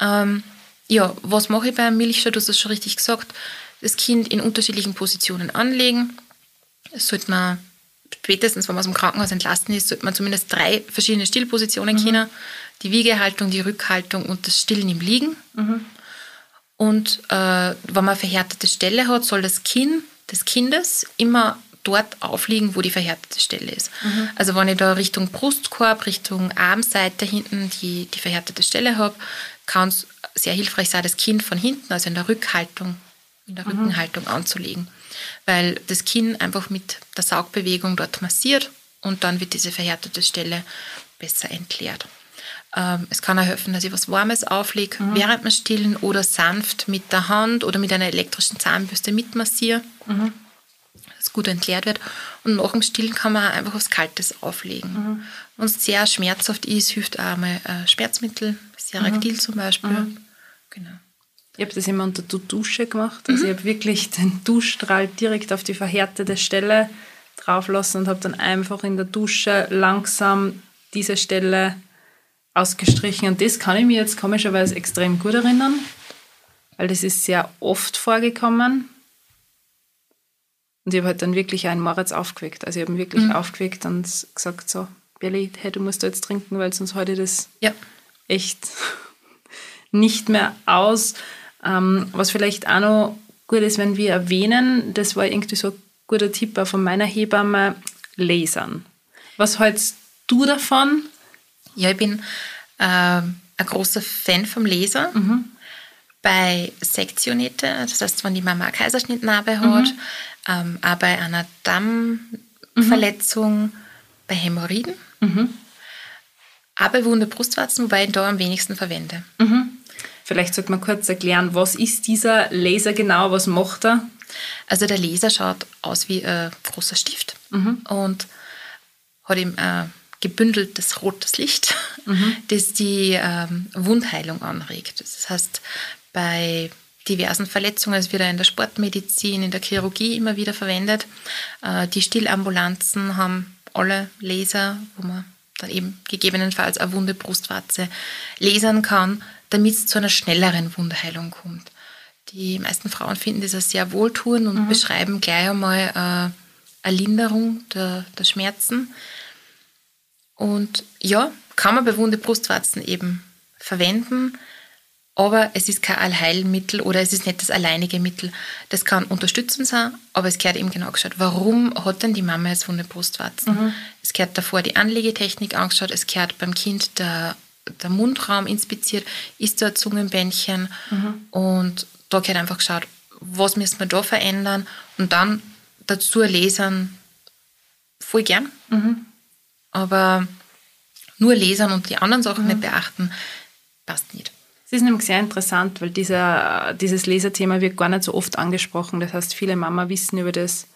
Ähm, ja, was mache ich beim Milchstau? Du hast es schon richtig gesagt. Das Kind in unterschiedlichen Positionen anlegen. Das sollte man spätestens, wenn man aus dem Krankenhaus entlassen ist, sollte man zumindest drei verschiedene Stillpositionen mhm. kennen. Die Wiegehaltung, die Rückhaltung und das Stillen im Liegen. Mhm. Und äh, wenn man verhärtete Stelle hat, soll das Kinn des Kindes immer dort aufliegen, wo die verhärtete Stelle ist. Mhm. Also wenn ich da Richtung Brustkorb, Richtung Armseite hinten die, die verhärtete Stelle habe, kann es sehr hilfreich sein, das Kinn von hinten, also in der Rückhaltung, in der mhm. Rückenhaltung anzulegen. Weil das Kinn einfach mit der Saugbewegung dort massiert und dann wird diese verhärtete Stelle besser entleert. Ähm, es kann auch helfen, dass ich was Warmes auflege, mhm. während man stillen oder sanft mit der Hand oder mit einer elektrischen Zahnbürste mitmassiere. Mhm gut entleert wird. Und nach dem Stillen kann man einfach was Kaltes auflegen. Mhm. Wenn es sehr schmerzhaft ist, hilft auch mal äh, Schmerzmittel, Seractil mhm. zum Beispiel. Mhm. Genau. Ich habe das immer unter der Dusche gemacht. Also mhm. ich habe wirklich den Duschstrahl direkt auf die verhärtete Stelle drauflassen und habe dann einfach in der Dusche langsam diese Stelle ausgestrichen. Und das kann ich mir jetzt komischerweise extrem gut erinnern, weil das ist sehr oft vorgekommen. Und ich habe halt dann wirklich einen Moritz aufgeweckt. Also ich habe ihn wirklich mhm. aufgeweckt und gesagt so, Billy, hey, du musst da jetzt trinken, weil sonst heute das ja. echt nicht mehr aus. Ähm, was vielleicht auch noch gut ist, wenn wir erwähnen, das war irgendwie so ein guter Tipp auch von meiner Hebamme, Lasern. Was hältst du davon? Ja, ich bin äh, ein großer Fan vom Laser. Mhm. Bei Sektionite, das heißt, wenn die Mama eine Kaiserschnittnarbe hat, mhm ähm, auch bei einer Dammverletzung, mhm. bei Hämorrhoiden, mhm. aber bei Wunde Brustwarzen, wobei ich da am wenigsten verwende. Mhm. Vielleicht sollte man kurz erklären, was ist dieser Laser genau, was macht er? Also der Laser schaut aus wie ein großer Stift mhm. und hat eben ein gebündeltes rotes Licht, mhm. das die ähm, Wundheilung anregt. Das heißt, bei diversen Verletzungen. Es wird auch in der Sportmedizin, in der Chirurgie immer wieder verwendet. Äh, die Stillambulanzen haben alle Laser, wo man dann eben gegebenenfalls eine Wunde Brustwarze lasern kann, damit es zu einer schnelleren Wundheilung kommt. Die meisten Frauen finden das sehr wohltuend und mhm. beschreiben gleich einmal äh, eine Linderung der, der Schmerzen. Und ja, kann man bei Wunde Brustwarzen eben verwenden Aber es ist kein Allheilmittel oder es ist nicht das alleinige Mittel. Das kann unterstützend sein, aber es gehört eben genau geschaut. Warum hat denn die Mama jetzt wunde Brustwarzen? Mhm. Es gehört davor die Anlegetechnik angeschaut, es gehört beim Kind der, der Mundraum inspiziert, ist da ein Zungenbändchen mhm. und da gehört einfach geschaut, was müssen wir da verändern und dann dazu lesen, voll gern. Mhm. Aber nur lesen und die anderen Sachen nicht beachten, passt nicht. Es ist nämlich sehr interessant, weil dieser, dieses Leserthema wird gar nicht so oft angesprochen. Das heißt, viele Mama wissen über das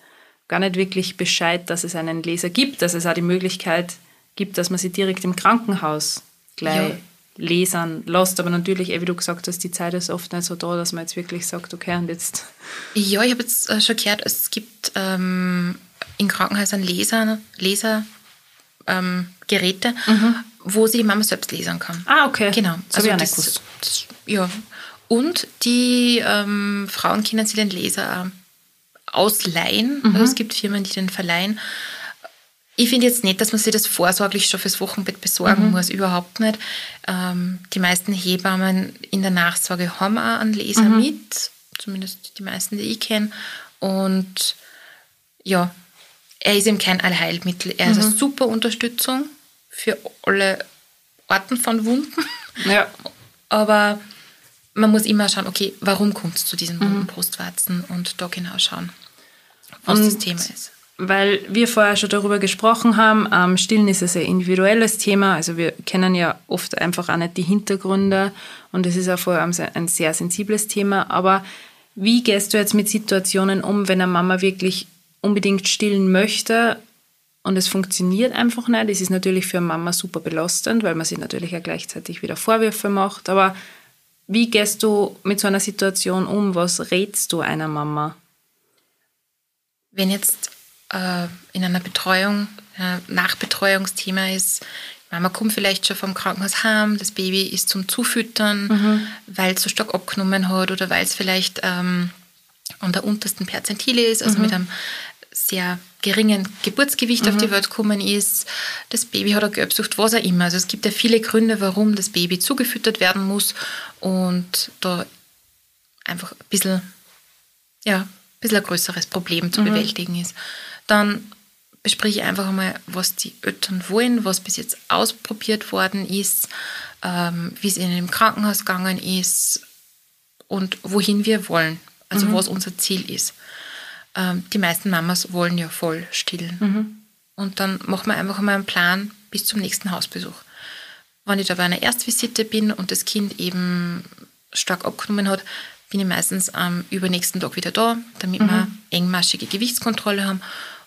gar nicht wirklich Bescheid, dass es einen Leser gibt, dass es auch die Möglichkeit gibt, dass man sie direkt im Krankenhaus gleich ja. lesern lässt. Aber natürlich, wie du gesagt hast, die Zeit ist oft nicht so da, dass man jetzt wirklich sagt, okay, und jetzt. Ja, ich habe jetzt äh, schon gehört, es gibt ähm, in Krankenhäusern Leser, Leser ähm, Geräte, mhm. Wo sie die Mama selbst lesen kann. Ah, okay. Genau. Das also das, das, das, ja. Und die ähm, Frauen können sie den Leser ausleihen. Mhm. Also es gibt Firmen, die den verleihen. Ich finde jetzt nicht, dass man sich das vorsorglich schon fürs Wochenbett besorgen mhm. muss, überhaupt nicht. Ähm, die meisten Hebammen in der Nachsorge haben auch einen Leser mhm. mit, zumindest die meisten, die ich kenne. Und ja, er ist eben kein Allheilmittel. Er ist eine mhm. super Unterstützung für alle Arten von Wunden. Ja. Aber man muss immer schauen, okay, warum kommt es zu diesen Wunden, mhm. Brustwarzen und da genau schauen, was und das Thema ist. Weil wir vorher schon darüber gesprochen haben, ähm, Stillen ist ein sehr individuelles Thema. Also wir kennen ja oft einfach auch nicht die Hintergründe und es ist auch vor allem ein sehr sensibles Thema. Aber wie gehst du jetzt mit Situationen um, wenn eine Mama wirklich unbedingt stillen möchte und es funktioniert einfach nicht. Es ist natürlich für eine Mama super belastend, weil man sich natürlich ja gleichzeitig wieder Vorwürfe macht. Aber wie gehst du mit so einer Situation um? Was rätst du einer Mama? Wenn jetzt äh, in einer Betreuung, äh, Nachbetreuungsthema ist, Mama kommt vielleicht schon vom Krankenhaus heim, das Baby ist zum Zufüttern, mhm. weil es so stark abgenommen hat oder weil es vielleicht ähm, an der untersten Perzentile ist, also mhm. mit einem sehr geringen Geburtsgewicht mhm. auf die Welt gekommen ist. Das Baby hat eine Gelbsucht, was auch immer. Also es gibt ja viele Gründe, warum das Baby zugefüttert werden muss und da einfach ein bisschen, ja, ein bisschen ein größeres Problem zu mhm. bewältigen ist. Dann bespreche ich einfach einmal, was die Eltern wollen, was bis jetzt ausprobiert worden ist, ähm, wie es ihnen im Krankenhaus gegangen ist und wohin wir wollen, also mhm. was unser Ziel ist die meisten Mamas wollen ja voll stillen. Mhm. Und dann machen wir einfach mal einen Plan bis zum nächsten Hausbesuch. Wenn ich da bei einer Erstvisite bin und das Kind eben stark abgenommen hat, bin ich meistens am übernächsten Tag wieder da, damit mhm. wir engmaschige Gewichtskontrolle haben.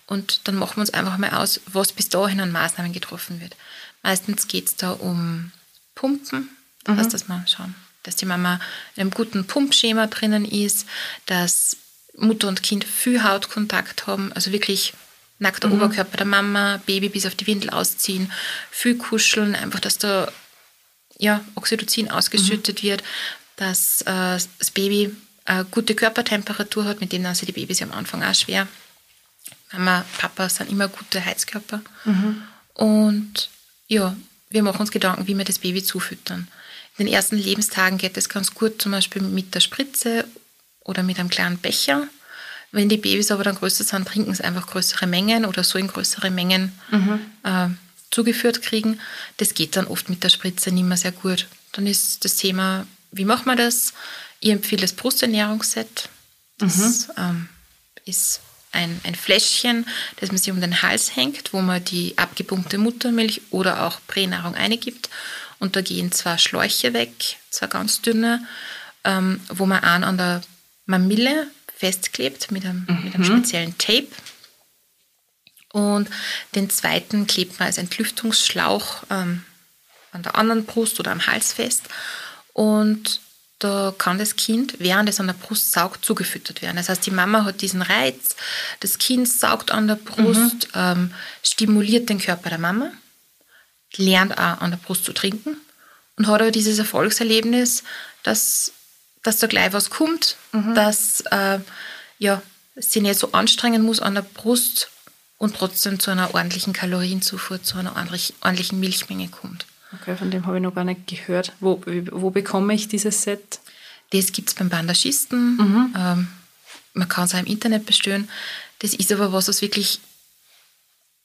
Und dann machen wir uns einfach mal aus, was bis dahin an Maßnahmen getroffen wird. Meistens geht es da um Pumpen. Das mhm. heißt, dass wir schauen, dass die Mama in einem guten Pumpschema drinnen ist, dass Mutter und Kind viel Hautkontakt haben, also wirklich nackter mhm. Oberkörper der Mama, Baby bis auf die Windel ausziehen, viel kuscheln, einfach, dass da ja, Oxytocin ausgeschüttet mhm. wird, dass äh, das Baby eine gute Körpertemperatur hat, mit denen sind die Babys ja am Anfang auch schwer. Mama, Papa sind immer gute Heizkörper. Mhm. Und ja, wir machen uns Gedanken, wie wir das Baby zufüttern. In den ersten Lebenstagen geht es ganz gut, zum Beispiel mit der Spritze oder mit einem kleinen Becher. Wenn die Babys aber dann größer sind, trinken sie einfach größere Mengen oder so in größere Mengen mhm. äh, zugeführt kriegen. Das geht dann oft mit der Spritze nicht mehr sehr gut. Dann ist das Thema, wie macht man das? Ich empfehle das Brusternährungsset. Das mhm. ähm, ist ein, ein Fläschchen, das man sich um den Hals hängt, wo man die abgepumpte Muttermilch oder auch Pränahrung eingibt. Und da gehen zwei Schläuche weg, zwei ganz dünne, ähm, wo man einen an der Mamille festklebt mit einem, mhm. mit einem speziellen Tape. Und den zweiten klebt man als Entlüftungsschlauch ähm, an der anderen Brust oder am Hals fest. Und da kann das Kind, während es an der Brust saugt, zugefüttert werden. Das heißt, die Mama hat diesen Reiz, das Kind saugt an der Brust, mhm. ähm, stimuliert den Körper der Mama, lernt auch an der Brust zu trinken und hat aber dieses Erfolgserlebnis, dass dass da gleich was kommt, mhm. dass äh, ja, sie nicht so anstrengen muss an der Brust und trotzdem zu einer ordentlichen Kalorienzufuhr, zu einer ordentlichen Milchmenge kommt. Okay, von dem habe ich noch gar nicht gehört. Wo, wo bekomme ich dieses Set? Das gibt es beim Bandagisten. Mhm. Ähm, man kann es auch im Internet bestellen. Das ist aber was, was wirklich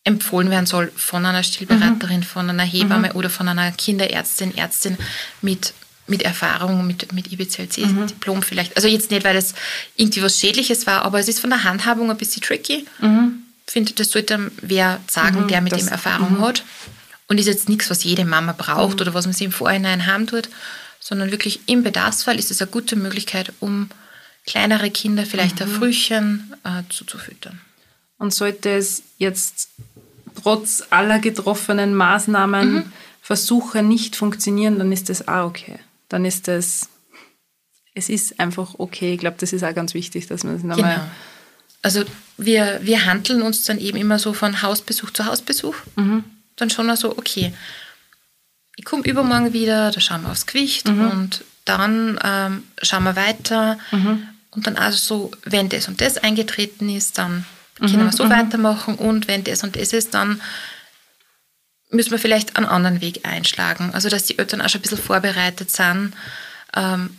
empfohlen werden soll von einer Stillberaterin, mhm. von einer Hebamme mhm. oder von einer Kinderärztin, Ärztin mit, mit Erfahrung, mit, mit IBCLC-Diplom mhm. vielleicht. Also jetzt nicht, weil das irgendwie was Schädliches war, aber es ist von der Handhabung ein bisschen tricky. Mhm. Ich finde, das sollte wer sagen, mhm, der mit das, dem Erfahrung mhm. hat. Und ist jetzt nichts, was jede Mama braucht oder was man sich im Vorhinein haben tut, sondern wirklich im Bedarfsfall ist es eine gute Möglichkeit, um kleinere Kinder vielleicht ein Frühchen äh, zuzufüttern. Und sollte es jetzt trotz aller getroffenen Maßnahmen, mhm. Versuche nicht funktionieren, dann ist das auch okay. Dann ist das, es ist einfach okay. Ich glaube, das ist auch ganz wichtig, dass man es nochmal. Genau. Also wir, wir handeln uns dann eben immer so von Hausbesuch zu Hausbesuch. Mhm. Dann schon mal so, okay, ich komme übermorgen wieder, da schauen wir aufs Gewicht mhm. und dann ähm, schauen wir weiter. Mhm. Und dann also so, wenn das und das eingetreten ist, dann können wir mhm, so mhm. weitermachen und wenn das und das ist, dann müssen wir vielleicht einen anderen Weg einschlagen. Also dass die Eltern auch schon ein bisschen vorbereitet sind, ähm,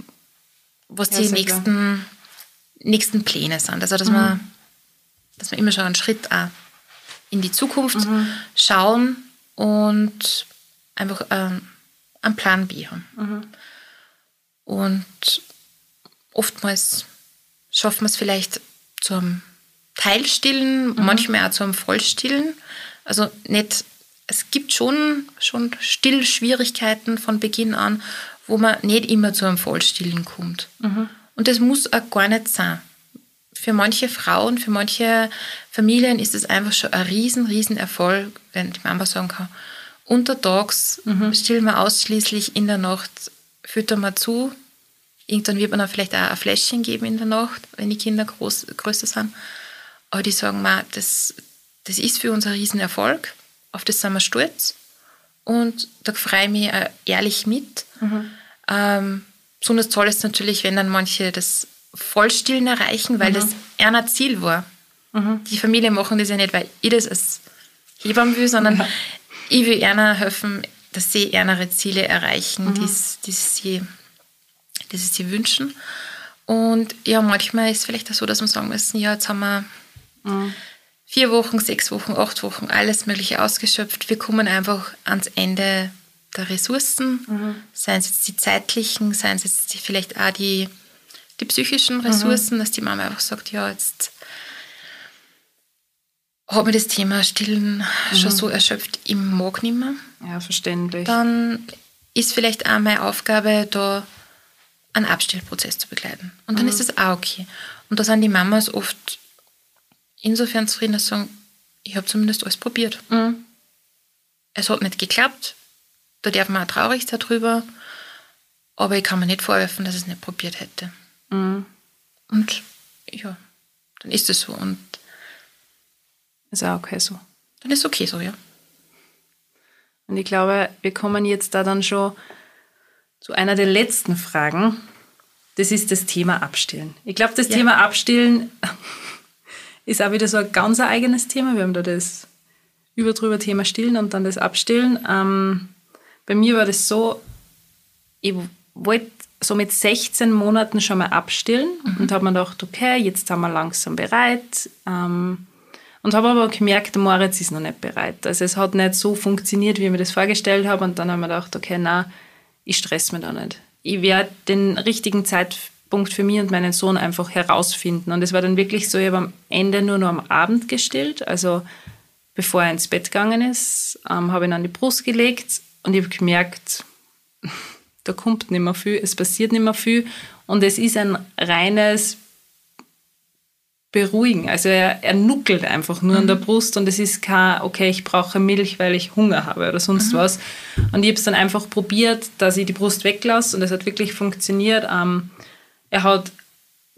was ja, die nächsten, nächsten Pläne sind. Also dass, mhm. wir, dass wir immer schon einen Schritt auch in die Zukunft mhm. schauen und einfach ähm, einen Plan B haben. Mhm. Und oftmals schaffen wir es vielleicht zum Teilstillen, mhm. manchmal auch zum Vollstillen. Also nicht, es gibt schon, schon Stillschwierigkeiten von Beginn an, wo man nicht immer zu einem Vollstillen kommt. Mhm. Und das muss auch gar nicht sein. Für manche Frauen, für manche Familien ist es einfach schon ein riesen, riesen Erfolg, wenn die Mama sagen kann, untertags mhm. stillen wir ausschließlich in der Nacht, füttern wir zu. Irgendwann wird man dann vielleicht auch ein Fläschchen geben in der Nacht, wenn die Kinder groß, größer sind. Aber die sagen, ma, das, das ist für uns ein Riesenerfolg, auf das sind wir stolz. Und da freue ich mich ehrlich mit. Mhm. Ähm, besonders toll ist natürlich, wenn dann manche das Vollstillen erreichen, weil mhm. das ein Ziel war. Mhm. Die Familie machen das ja nicht, weil ich das als Hebamme will, sondern ja. ich will einer helfen, dass sie ihre Ziele erreichen, mhm. die, sie, die sie sich wünschen. Und ja, manchmal ist es vielleicht auch so, dass wir sagen müssen, ja, jetzt haben wir Mhm. Vier Wochen, sechs Wochen, acht Wochen, alles Mögliche ausgeschöpft. Wir kommen einfach ans Ende der Ressourcen, mhm. seien es jetzt die zeitlichen, seien es jetzt die, vielleicht auch die, die psychischen Ressourcen, mhm. dass die Mama einfach sagt, ja, jetzt hat mir das Thema Stillen mhm. schon so erschöpft, ich mag nicht mehr. Ja, verständlich. Dann ist vielleicht auch meine Aufgabe, da einen Abstellprozess zu begleiten. Und dann mhm. ist das auch okay. Und da sind die Mamas oft insofern zufrieden, dass sie sagen, ich habe zumindest alles probiert. Mhm. Es hat nicht geklappt, da darf man auch traurig darüber, aber ich kann mir nicht vorwerfen, dass ich es nicht probiert hätte. Mhm. Und ja, dann ist es so. Und ist auch okay so. Dann ist es okay so, ja. Und ich glaube, wir kommen jetzt da dann schon zu einer der letzten Fragen. Das ist das Thema Abstillen. Ich glaube, das ja. Thema Abstillen ist auch wieder so ein ganz eigenes Thema. Wir haben da das über drüber Thema Stillen und dann das Abstillen. Ähm, bei mir war das so, ich wollte so mit 16 Monaten schon mal abstillen mhm. und habe mir gedacht, okay, jetzt sind wir langsam bereit. Ähm, und habe aber gemerkt, Moritz ist noch nicht bereit. Also es hat nicht so funktioniert, wie ich mir das vorgestellt habe. Und dann habe ich mir gedacht, okay, na, ich stress mich da nicht. Ich werde den richtigen Zeitpunkt Punkt für mich und meinen Sohn einfach herausfinden. Und es war dann wirklich so, ich habe am Ende nur noch am Abend gestillt, also bevor er ins Bett gegangen ist, ähm, habe ihn an die Brust gelegt und ich habe gemerkt, da kommt nicht mehr viel, es passiert nicht mehr viel und es ist ein reines Beruhigen. Also er, er nuckelt einfach nur mhm. an der Brust und es ist kein, okay, ich brauche Milch, weil ich Hunger habe oder sonst mhm. was. Und ich habe es dann einfach probiert, dass ich die Brust weglasse und es hat wirklich funktioniert. Ähm, er hat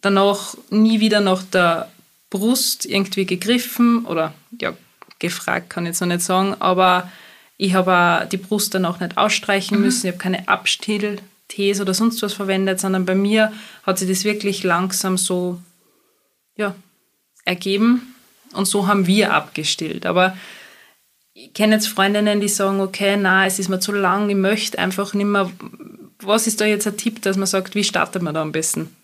danach nie wieder nach der Brust irgendwie gegriffen oder ja, gefragt kann ich jetzt noch nicht sagen, aber ich habe die Brust danach nicht ausstreichen mhm. müssen. Ich habe keine Abstilltees oder sonst was verwendet, sondern bei mir hat sich das wirklich langsam so ja, ergeben und so haben wir abgestillt. Aber ich kenne jetzt Freundinnen, die sagen, okay, na, es ist mir zu lang, ich möchte einfach nicht mehr. Was ist da jetzt ein Tipp, dass man sagt, wie startet man da am besten?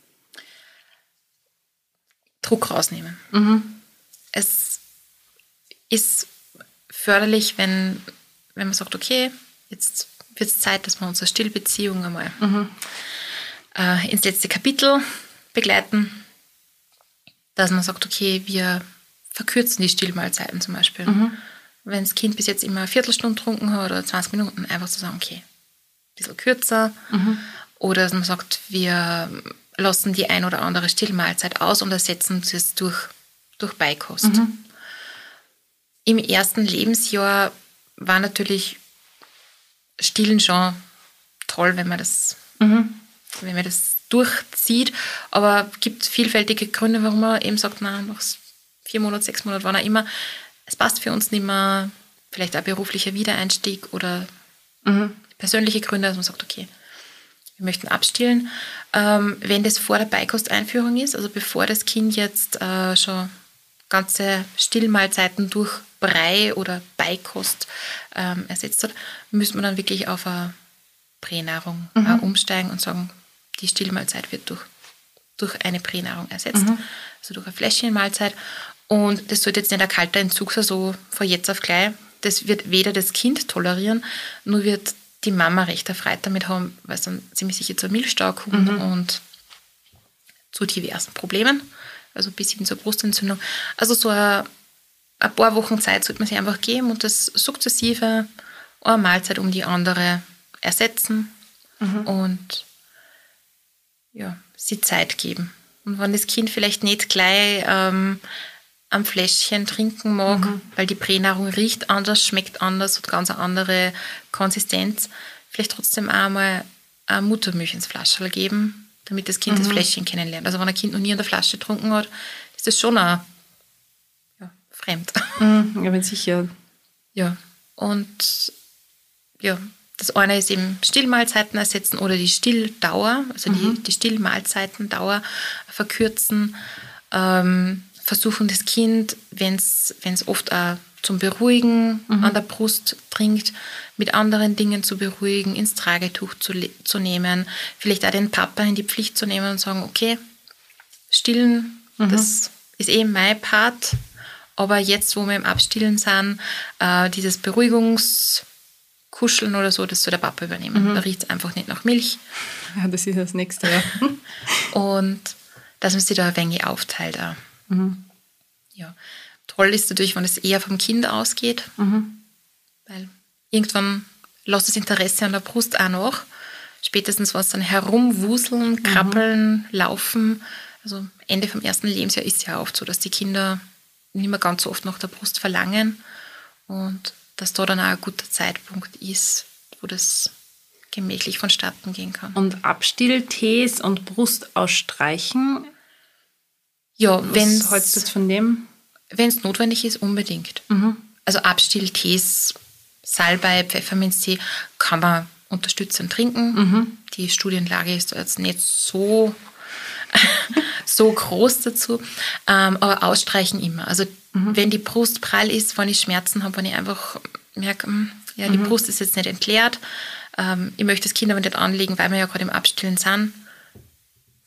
Druck rausnehmen. Mhm. Es ist förderlich, wenn, wenn man sagt, okay, jetzt wird es Zeit, dass wir unsere Stillbeziehung einmal mhm. äh, ins letzte Kapitel begleiten, dass man sagt, okay, wir verkürzen die Stillmahlzeiten zum Beispiel. Mhm. Wenn das Kind bis jetzt immer eine Viertelstunde getrunken hat oder 20 Minuten, einfach zu so sagen, okay, bisschen kürzer. Mhm. Oder dass man sagt, wir lassen die ein oder andere Stillmahlzeit aus und ersetzen es durch, durch Beikost. Mhm. Im ersten Lebensjahr war natürlich Stillen schon toll, wenn man das, mhm. wenn man das durchzieht. Aber es gibt vielfältige Gründe, warum man eben sagt, na, nach vier Monaten, sechs Monaten, wann auch immer, es passt für uns nicht mehr. Vielleicht ein beruflicher Wiedereinstieg oder mhm. Persönliche Gründe, dass man sagt, okay, wir möchten abstillen. Ähm, wenn das vor der Beikosteinführung ist, also bevor das Kind jetzt äh, schon ganze Stillmahlzeiten durch Brei oder Beikost ähm, ersetzt hat, müssen wir dann wirklich auf eine Pränahrung mhm. äh, umsteigen und sagen, die Stillmahlzeit wird durch, durch eine Pränahrung ersetzt, mhm. also durch eine Fläschchenmahlzeit. Und das sollte jetzt nicht ein kalter Entzug sein, so von jetzt auf gleich. Das wird weder das Kind tolerieren, nur wird die Mama recht erfreut damit haben, weil es dann ziemlich sicher zur Milchstau kommt mhm. und zu diversen Problemen, also bis hin zur Brustentzündung. Also so ein ein paar Wochen Zeit sollte man sich einfach geben und das sukzessive eine Mahlzeit um die andere ersetzen mhm. und ja, sie Zeit geben. Und wenn das Kind vielleicht nicht gleich ähm, am Fläschchen trinken mag, mhm. weil die Pränahrung riecht anders, schmeckt anders, hat ganz eine andere Konsistenz, vielleicht trotzdem einmal eine Muttermilch ins Flaschel geben, damit das Kind mhm. das Fläschchen kennenlernt. Also wenn ein Kind noch nie in der Flasche getrunken hat, ist das schon ein fremd. Mhm, ja, bin sicher. Ja, und ja, das eine ist eben Stillmahlzeiten ersetzen oder die Stilldauer, also mhm. die, die Stillmahlzeitendauer verkürzen. Ähm, versuchen das Kind, wenn es oft auch zum Beruhigen mhm. an der Brust trinkt, mit anderen Dingen zu beruhigen, ins Tragetuch zu, zu nehmen, vielleicht auch den Papa in die Pflicht zu nehmen und sagen, okay, stillen, mhm. das ist eben mein Part, aber jetzt, wo wir im Abstillen sind, äh, dieses Beruhigungskuscheln oder so, das soll der Papa übernehmen. Mhm. Da riecht es einfach nicht nach Milch. Ja, das ist das Nächste, ja. Und dass man sich da ein wenig aufteilt. Auch. Mhm. Ja. Toll ist natürlich, wenn es eher vom Kind ausgeht, mhm. weil irgendwann lässt das Interesse an der Brust auch noch. Spätestens, es dann herumwuseln, mhm. krabbeln, laufen. Also Ende vom ersten Lebensjahr ist es ja oft so, dass die Kinder nicht mehr ganz so oft nach der Brust verlangen und dass da dann auch ein guter Zeitpunkt ist, wo das gemächlich vonstatten gehen kann. Und Abstilltees und Brust ausstreichen? Ja, wenn es hältst du jetzt von dem? Wenn es notwendig ist, unbedingt. Mhm. Also Abstilltees, Salbei, Pfefferminztee kann man unterstützend trinken. Mhm. Die Studienlage ist jetzt nicht so so groß dazu. Ähm, aber ausstreichen immer. Also mhm. wenn die Brust prall ist, wenn ich Schmerzen habe, wenn ich einfach merke, hm, ja, die mhm. Brust ist jetzt nicht entleert, ähm, ich möchte das Kind aber nicht anlegen, weil wir ja gerade im Abstillen sind,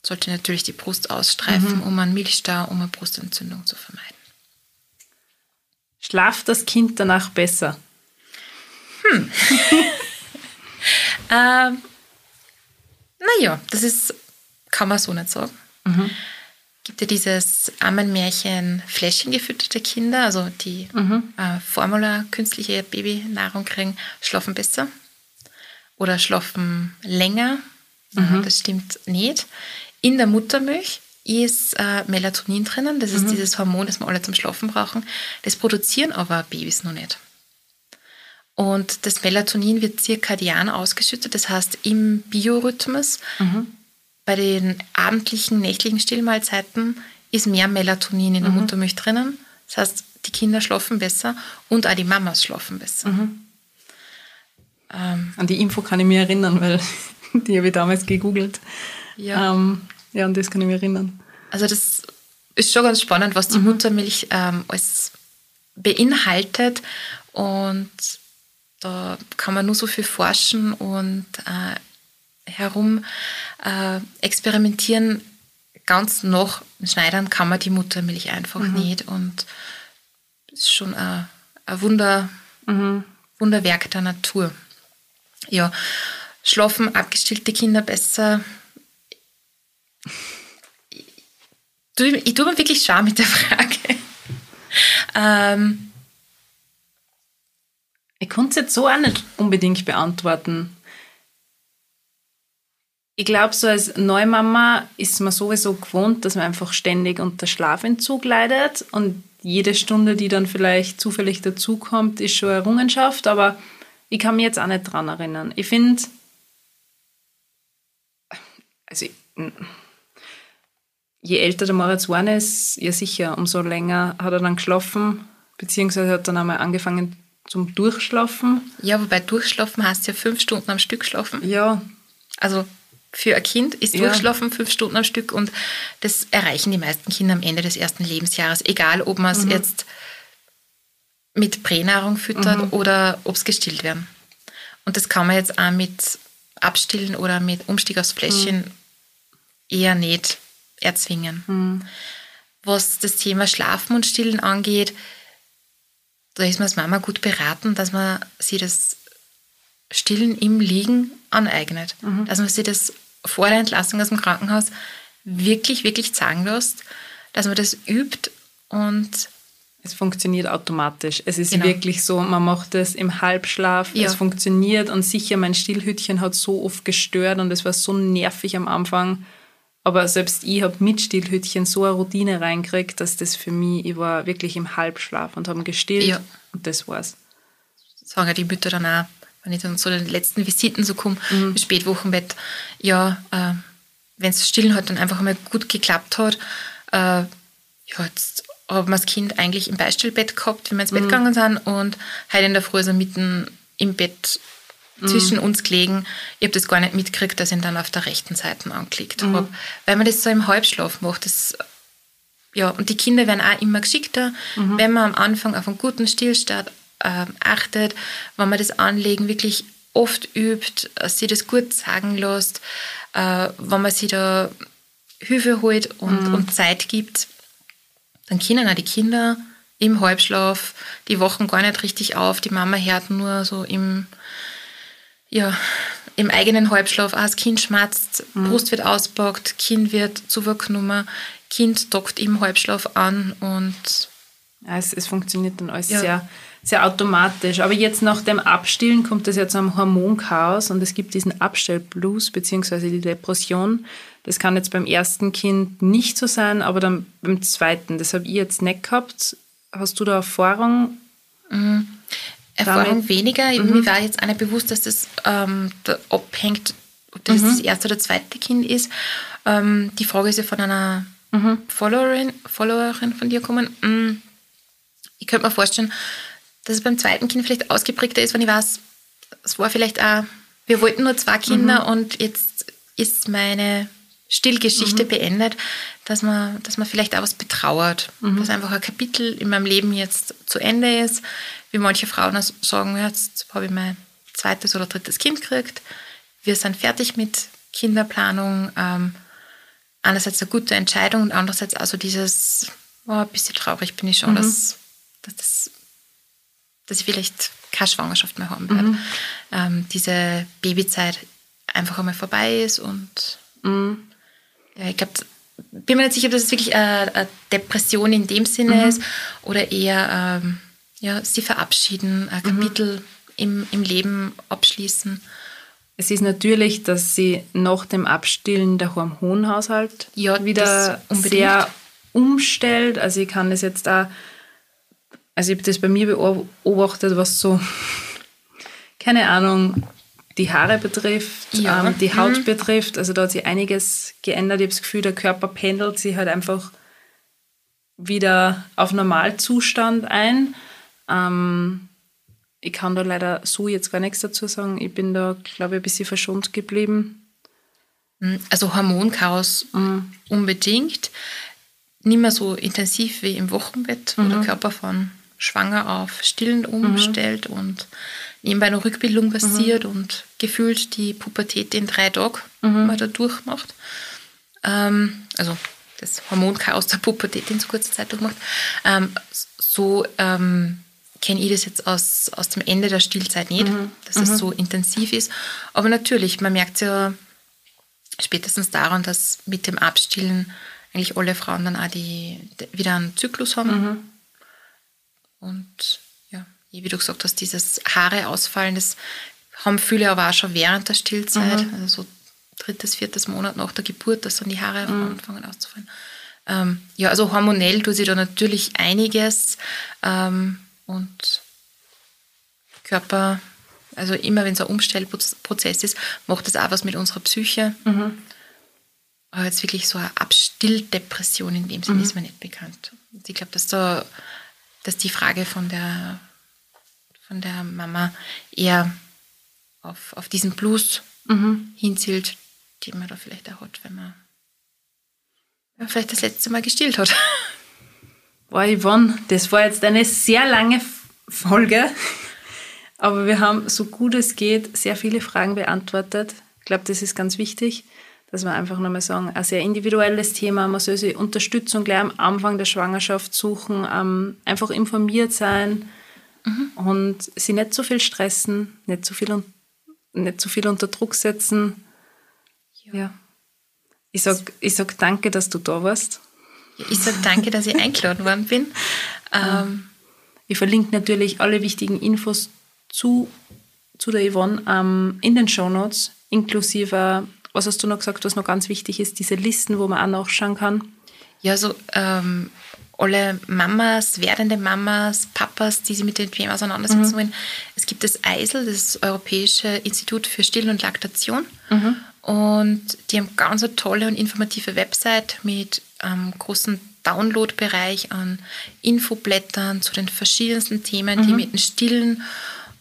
sollte natürlich die Brust ausstreifen, mhm. um einen Milchstau, um eine Brustentzündung zu vermeiden. Schlaft das Kind danach besser? Hm. ähm, naja, das ist kann man so nicht sagen. Mhm. Gibt ja dieses Ammenmärchen fläschengefütterte Kinder, also die mhm. äh, Formula künstliche Babynahrung kriegen, schlafen besser oder schlafen länger. Mhm. Das stimmt nicht. In der Muttermilch ist äh, Melatonin drinnen. Das ist mhm. dieses Hormon, das wir alle zum Schlafen brauchen. Das produzieren aber Babys noch nicht. Und das Melatonin wird zirkadian ausgeschüttet, das heißt im Biorhythmus mhm bei den abendlichen, nächtlichen Stillmahlzeiten ist mehr Melatonin in der mhm. Muttermilch drinnen. Das heißt, die Kinder schlafen besser und auch die Mamas schlafen besser. Mhm. Ähm, An die Info kann ich mich erinnern, weil die habe ich damals gegoogelt. Ja. Ähm, ja, an das kann ich mich erinnern. Also das ist schon ganz spannend, was die mhm. Muttermilch ähm, alles beinhaltet Und da kann man nur so viel forschen und äh, herum äh, experimentieren. Ganz noch schneidern kann man die Muttermilch einfach mhm. nicht. Und das ist schon ein, ein Wunder, mhm. Wunderwerk der Natur. Ja, schlafen abgestillte Kinder besser. Ich, ich tue mir wirklich schwer mit der Frage. ähm, ich konnte es jetzt so auch nicht unbedingt beantworten. Ich glaube, so als Neumama ist man sowieso gewohnt, dass man einfach ständig unter Schlafentzug leidet und jede Stunde, die dann vielleicht zufällig dazukommt, ist schon Errungenschaft, aber ich kann mich jetzt auch nicht dran erinnern. Ich finde, also je älter der Moritz geworden ist, ja sicher, umso länger hat er dann geschlafen, beziehungsweise hat dann einmal angefangen zum Durchschlafen. Ja, wobei Durchschlafen heißt ja fünf Stunden am Stück schlafen. Ja. Also für ein Kind ist ja. Durchschlafen fünf Stunden am Stück und das erreichen die meisten Kinder am Ende des ersten Lebensjahres, egal ob man es mhm. jetzt mit Pränahrung füttert mhm. oder ob es gestillt werden. Und das kann man jetzt auch mit Abstillen oder mit Umstieg aufs Fläschchen mhm. eher nicht erzwingen. Mhm. Was das Thema Schlafen und Stillen angeht, da ist man als Mama gut beraten, dass man sich das Stillen im Liegen aneignet. Mhm. Dass man sich das vor der Entlassung aus dem Krankenhaus wirklich, wirklich zeigen lässt, dass man das übt und es funktioniert automatisch. Es ist genau. wirklich so, man macht es im Halbschlaf, ja. es funktioniert und sicher, mein Stillhütchen hat so oft gestört und es war so nervig am Anfang. Aber selbst ich habe mit Stillhütchen so eine Routine reingekriegt, dass das für mich, ich war wirklich im Halbschlaf und habe gestillt ja. und das war's. Sagen ja die Mütter dann auch, wenn ich dann zu den letzten Visiten so komme, mhm. im Spätwochenbett, ja, äh, wenn es Stillen halt dann einfach mal gut geklappt hat, äh, ja, jetzt haben wir das Kind eigentlich im Beistellbett gehabt, wenn wir ins Bett mhm. gegangen sind und heute in der Früh so mitten im Bett zwischen mhm. uns gelegen. Ich habe das gar nicht mitgekriegt, dass ich ihn dann auf der rechten Seite angelegt mhm. habe. Weil man das so im Halbschlaf macht. Das, ja, und die Kinder werden auch immer geschickter, mhm. wenn man am Anfang auf einen guten Stillstart äh, achtet, wenn man das Anlegen wirklich oft übt, äh, sich das gut sagen lässt, äh, wenn man sich da Hilfe holt und, mhm. und Zeit gibt, dann können auch die Kinder im Halbschlaf, die wachen gar nicht richtig auf, die Mama hört nur so im ja, im eigenen Halbschlaf auch das Kind schmatzt, mhm. Brust wird auspackt, Kind wird zugenommen, Kind dockt im Halbschlaf an und ja, es, es funktioniert dann alles ja. sehr, sehr automatisch. Aber jetzt nach dem Abstillen kommt es ja zu einem Hormonchaos und es gibt diesen Abstellblues bzw. die Depression. Das kann jetzt beim ersten Kind nicht so sein, aber dann beim zweiten. Das habe ich jetzt nicht gehabt. Hast du da Erfahrung? Mhm. Erfahrung damit, weniger. Mhm. Mir war jetzt nicht bewusst, dass das ähm, da abhängt, ob das mhm. das erste oder zweite Kind ist. Ähm, die Frage ist ja von einer mhm. Followerin, Followerin von dir gekommen. Mm, ich könnte mir vorstellen, dass es beim zweiten Kind vielleicht ausgeprägter ist, wenn ich weiß, es war vielleicht auch, wir wollten nur zwei Kinder mhm. und jetzt ist meine Stillgeschichte mhm. beendet, dass man, dass man vielleicht auch was betrauert, mhm. dass einfach ein Kapitel in meinem Leben jetzt zu Ende ist wie manche Frauen sagen, jetzt habe ich mein zweites oder drittes Kind gekriegt, wir sind fertig mit Kinderplanung. Ähm, einerseits eine gute Entscheidung und andererseits also dieses, oh, ein bisschen traurig bin ich schon, mhm. dass, dass, das, dass ich vielleicht keine Schwangerschaft mehr haben werde. Mhm. Ähm, diese Babyzeit einfach einmal vorbei ist und mhm. Ja, ich glaube, bin mir nicht sicher, ob das wirklich eine, eine Depression in dem Sinne mhm. ist oder eher ähm, ja, sie verabschieden, ein mhm. Kapitel mhm. im, im Leben abschließen. Es ist natürlich, dass sie nach dem Abstillen der Hormonhaushalt ja, wieder sehr umstellt. Also ich kann das jetzt da, also ich habe das bei mir beobachtet, was so, keine Ahnung, die Haare betrifft, ja. ähm, die Haut mhm. betrifft. Also da hat sich einiges geändert. Ich habe das Gefühl, der Körper pendelt sich halt einfach wieder auf Normalzustand ein. Ähm, ich kann da leider so jetzt gar nichts dazu sagen. Ich bin da, glaube ich, ein bisschen verschont geblieben. Hm, also Hormonchaos mhm. unbedingt. Nicht mehr so intensiv wie im Wochenbett, wo mhm. der Körper von schwanger auf Stillen umstellt und nebenbei noch Rückbildung passiert und gefühlt die Pubertät in drei Tagen mal da durchmacht. Ähm, also das Hormonchaos der Pubertät in so kurzer Zeit durchmacht. Ähm, so ähm, kenne ich das jetzt aus, aus dem Ende der Stillzeit nicht, dass es so intensiv ist. Aber natürlich, man merkt ja spätestens daran, dass mit dem Abstillen eigentlich alle Frauen dann auch die, die wieder einen Zyklus haben. Und ja, wie du gesagt hast, dieses Haare ausfallen, das haben viele aber auch schon während der Stillzeit, also so drittes, viertes Monat nach der Geburt, dass dann die Haare anfangen auszufallen. Ähm, ja, also hormonell tut sich da natürlich einiges ähm, und Körper, also immer wenn es ein Umstellprozess ist, macht das auch was mit unserer Psyche. Aber jetzt wirklich so eine Abstilldepression in dem Sinne ist mir nicht bekannt. Und ich glaube, dass da, dass die Frage von der, von der Mama eher auf, auf diesen Blues hinzielt, den man da vielleicht auch hat, wenn man ja, vielleicht das letzte Mal gestillt hat. Boah, Yvonne, das war jetzt eine sehr lange Folge, aber wir haben so gut es geht sehr viele Fragen beantwortet. Ich glaube, das ist ganz wichtig, dass wir einfach nochmal sagen, ein sehr individuelles Thema, man soll sich Unterstützung gleich am Anfang der Schwangerschaft suchen, ähm, einfach informiert sein und sich nicht so viel stressen, nicht so viel, nicht so viel unter Druck setzen. Ja. Ich sag, ich sag danke, dass du da warst. Ich sage danke, dass ich eingeladen worden bin. Ähm, Ich verlinke natürlich alle wichtigen Infos zu, zu der Yvonne ähm, in den Shownotes, inklusive, was hast du noch gesagt, was noch ganz wichtig ist, diese Listen, wo man auch nachschauen kann. ja, so ähm, alle Mamas, werdende Mamas, Papas, die sich mit dem Thema auseinandersetzen wollen. Es gibt das EISL, das Europäische Institut für Stillen und Laktation. Und die haben ganz eine tolle und informative Website mit ähm, großem Downloadbereich an Infoblättern zu den verschiedensten Themen, die mit dem Stillen,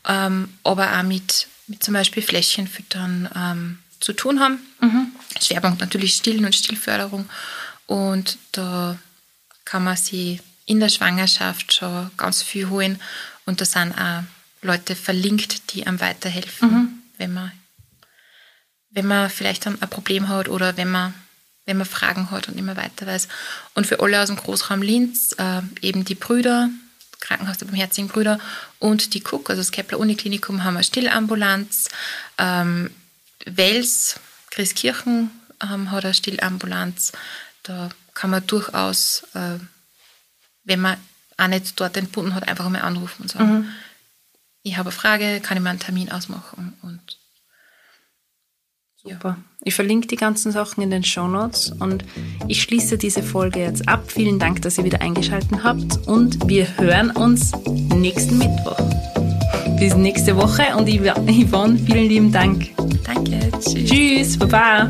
ähm, aber auch mit, mit zum Beispiel Fläschchenfüttern ähm, zu tun haben. Schwerpunkt natürlich Stillen und Stillförderung. Und da kann man sie in der Schwangerschaft schon ganz viel holen. Und da sind auch Leute verlinkt, die einem weiterhelfen, wenn man wenn man vielleicht ein ein Problem hat oder wenn man, wenn man Fragen hat und immer weiter weiß. Und für alle aus dem Großraum Linz äh, eben die Brüder, Krankenhaus der Barmherzigen Brüder und die Cook, also das Kepler Uniklinikum, haben eine Stillambulanz. Ähm, Wels, Christkirchen ähm, hat eine Stillambulanz. Da kann man durchaus, äh, wenn man auch nicht dort entbunden hat, einfach mal anrufen und sagen, ich habe eine Frage, kann ich mir einen Termin ausmachen und Super. Ich verlinke die ganzen Sachen in den Shownotes und ich schließe diese Folge jetzt ab. Vielen Dank, dass ihr wieder eingeschaltet habt und wir hören uns nächsten Mittwoch. Bis nächste Woche und Yvonne, vielen lieben Dank. danke, tschüss. Tschüss, Baba.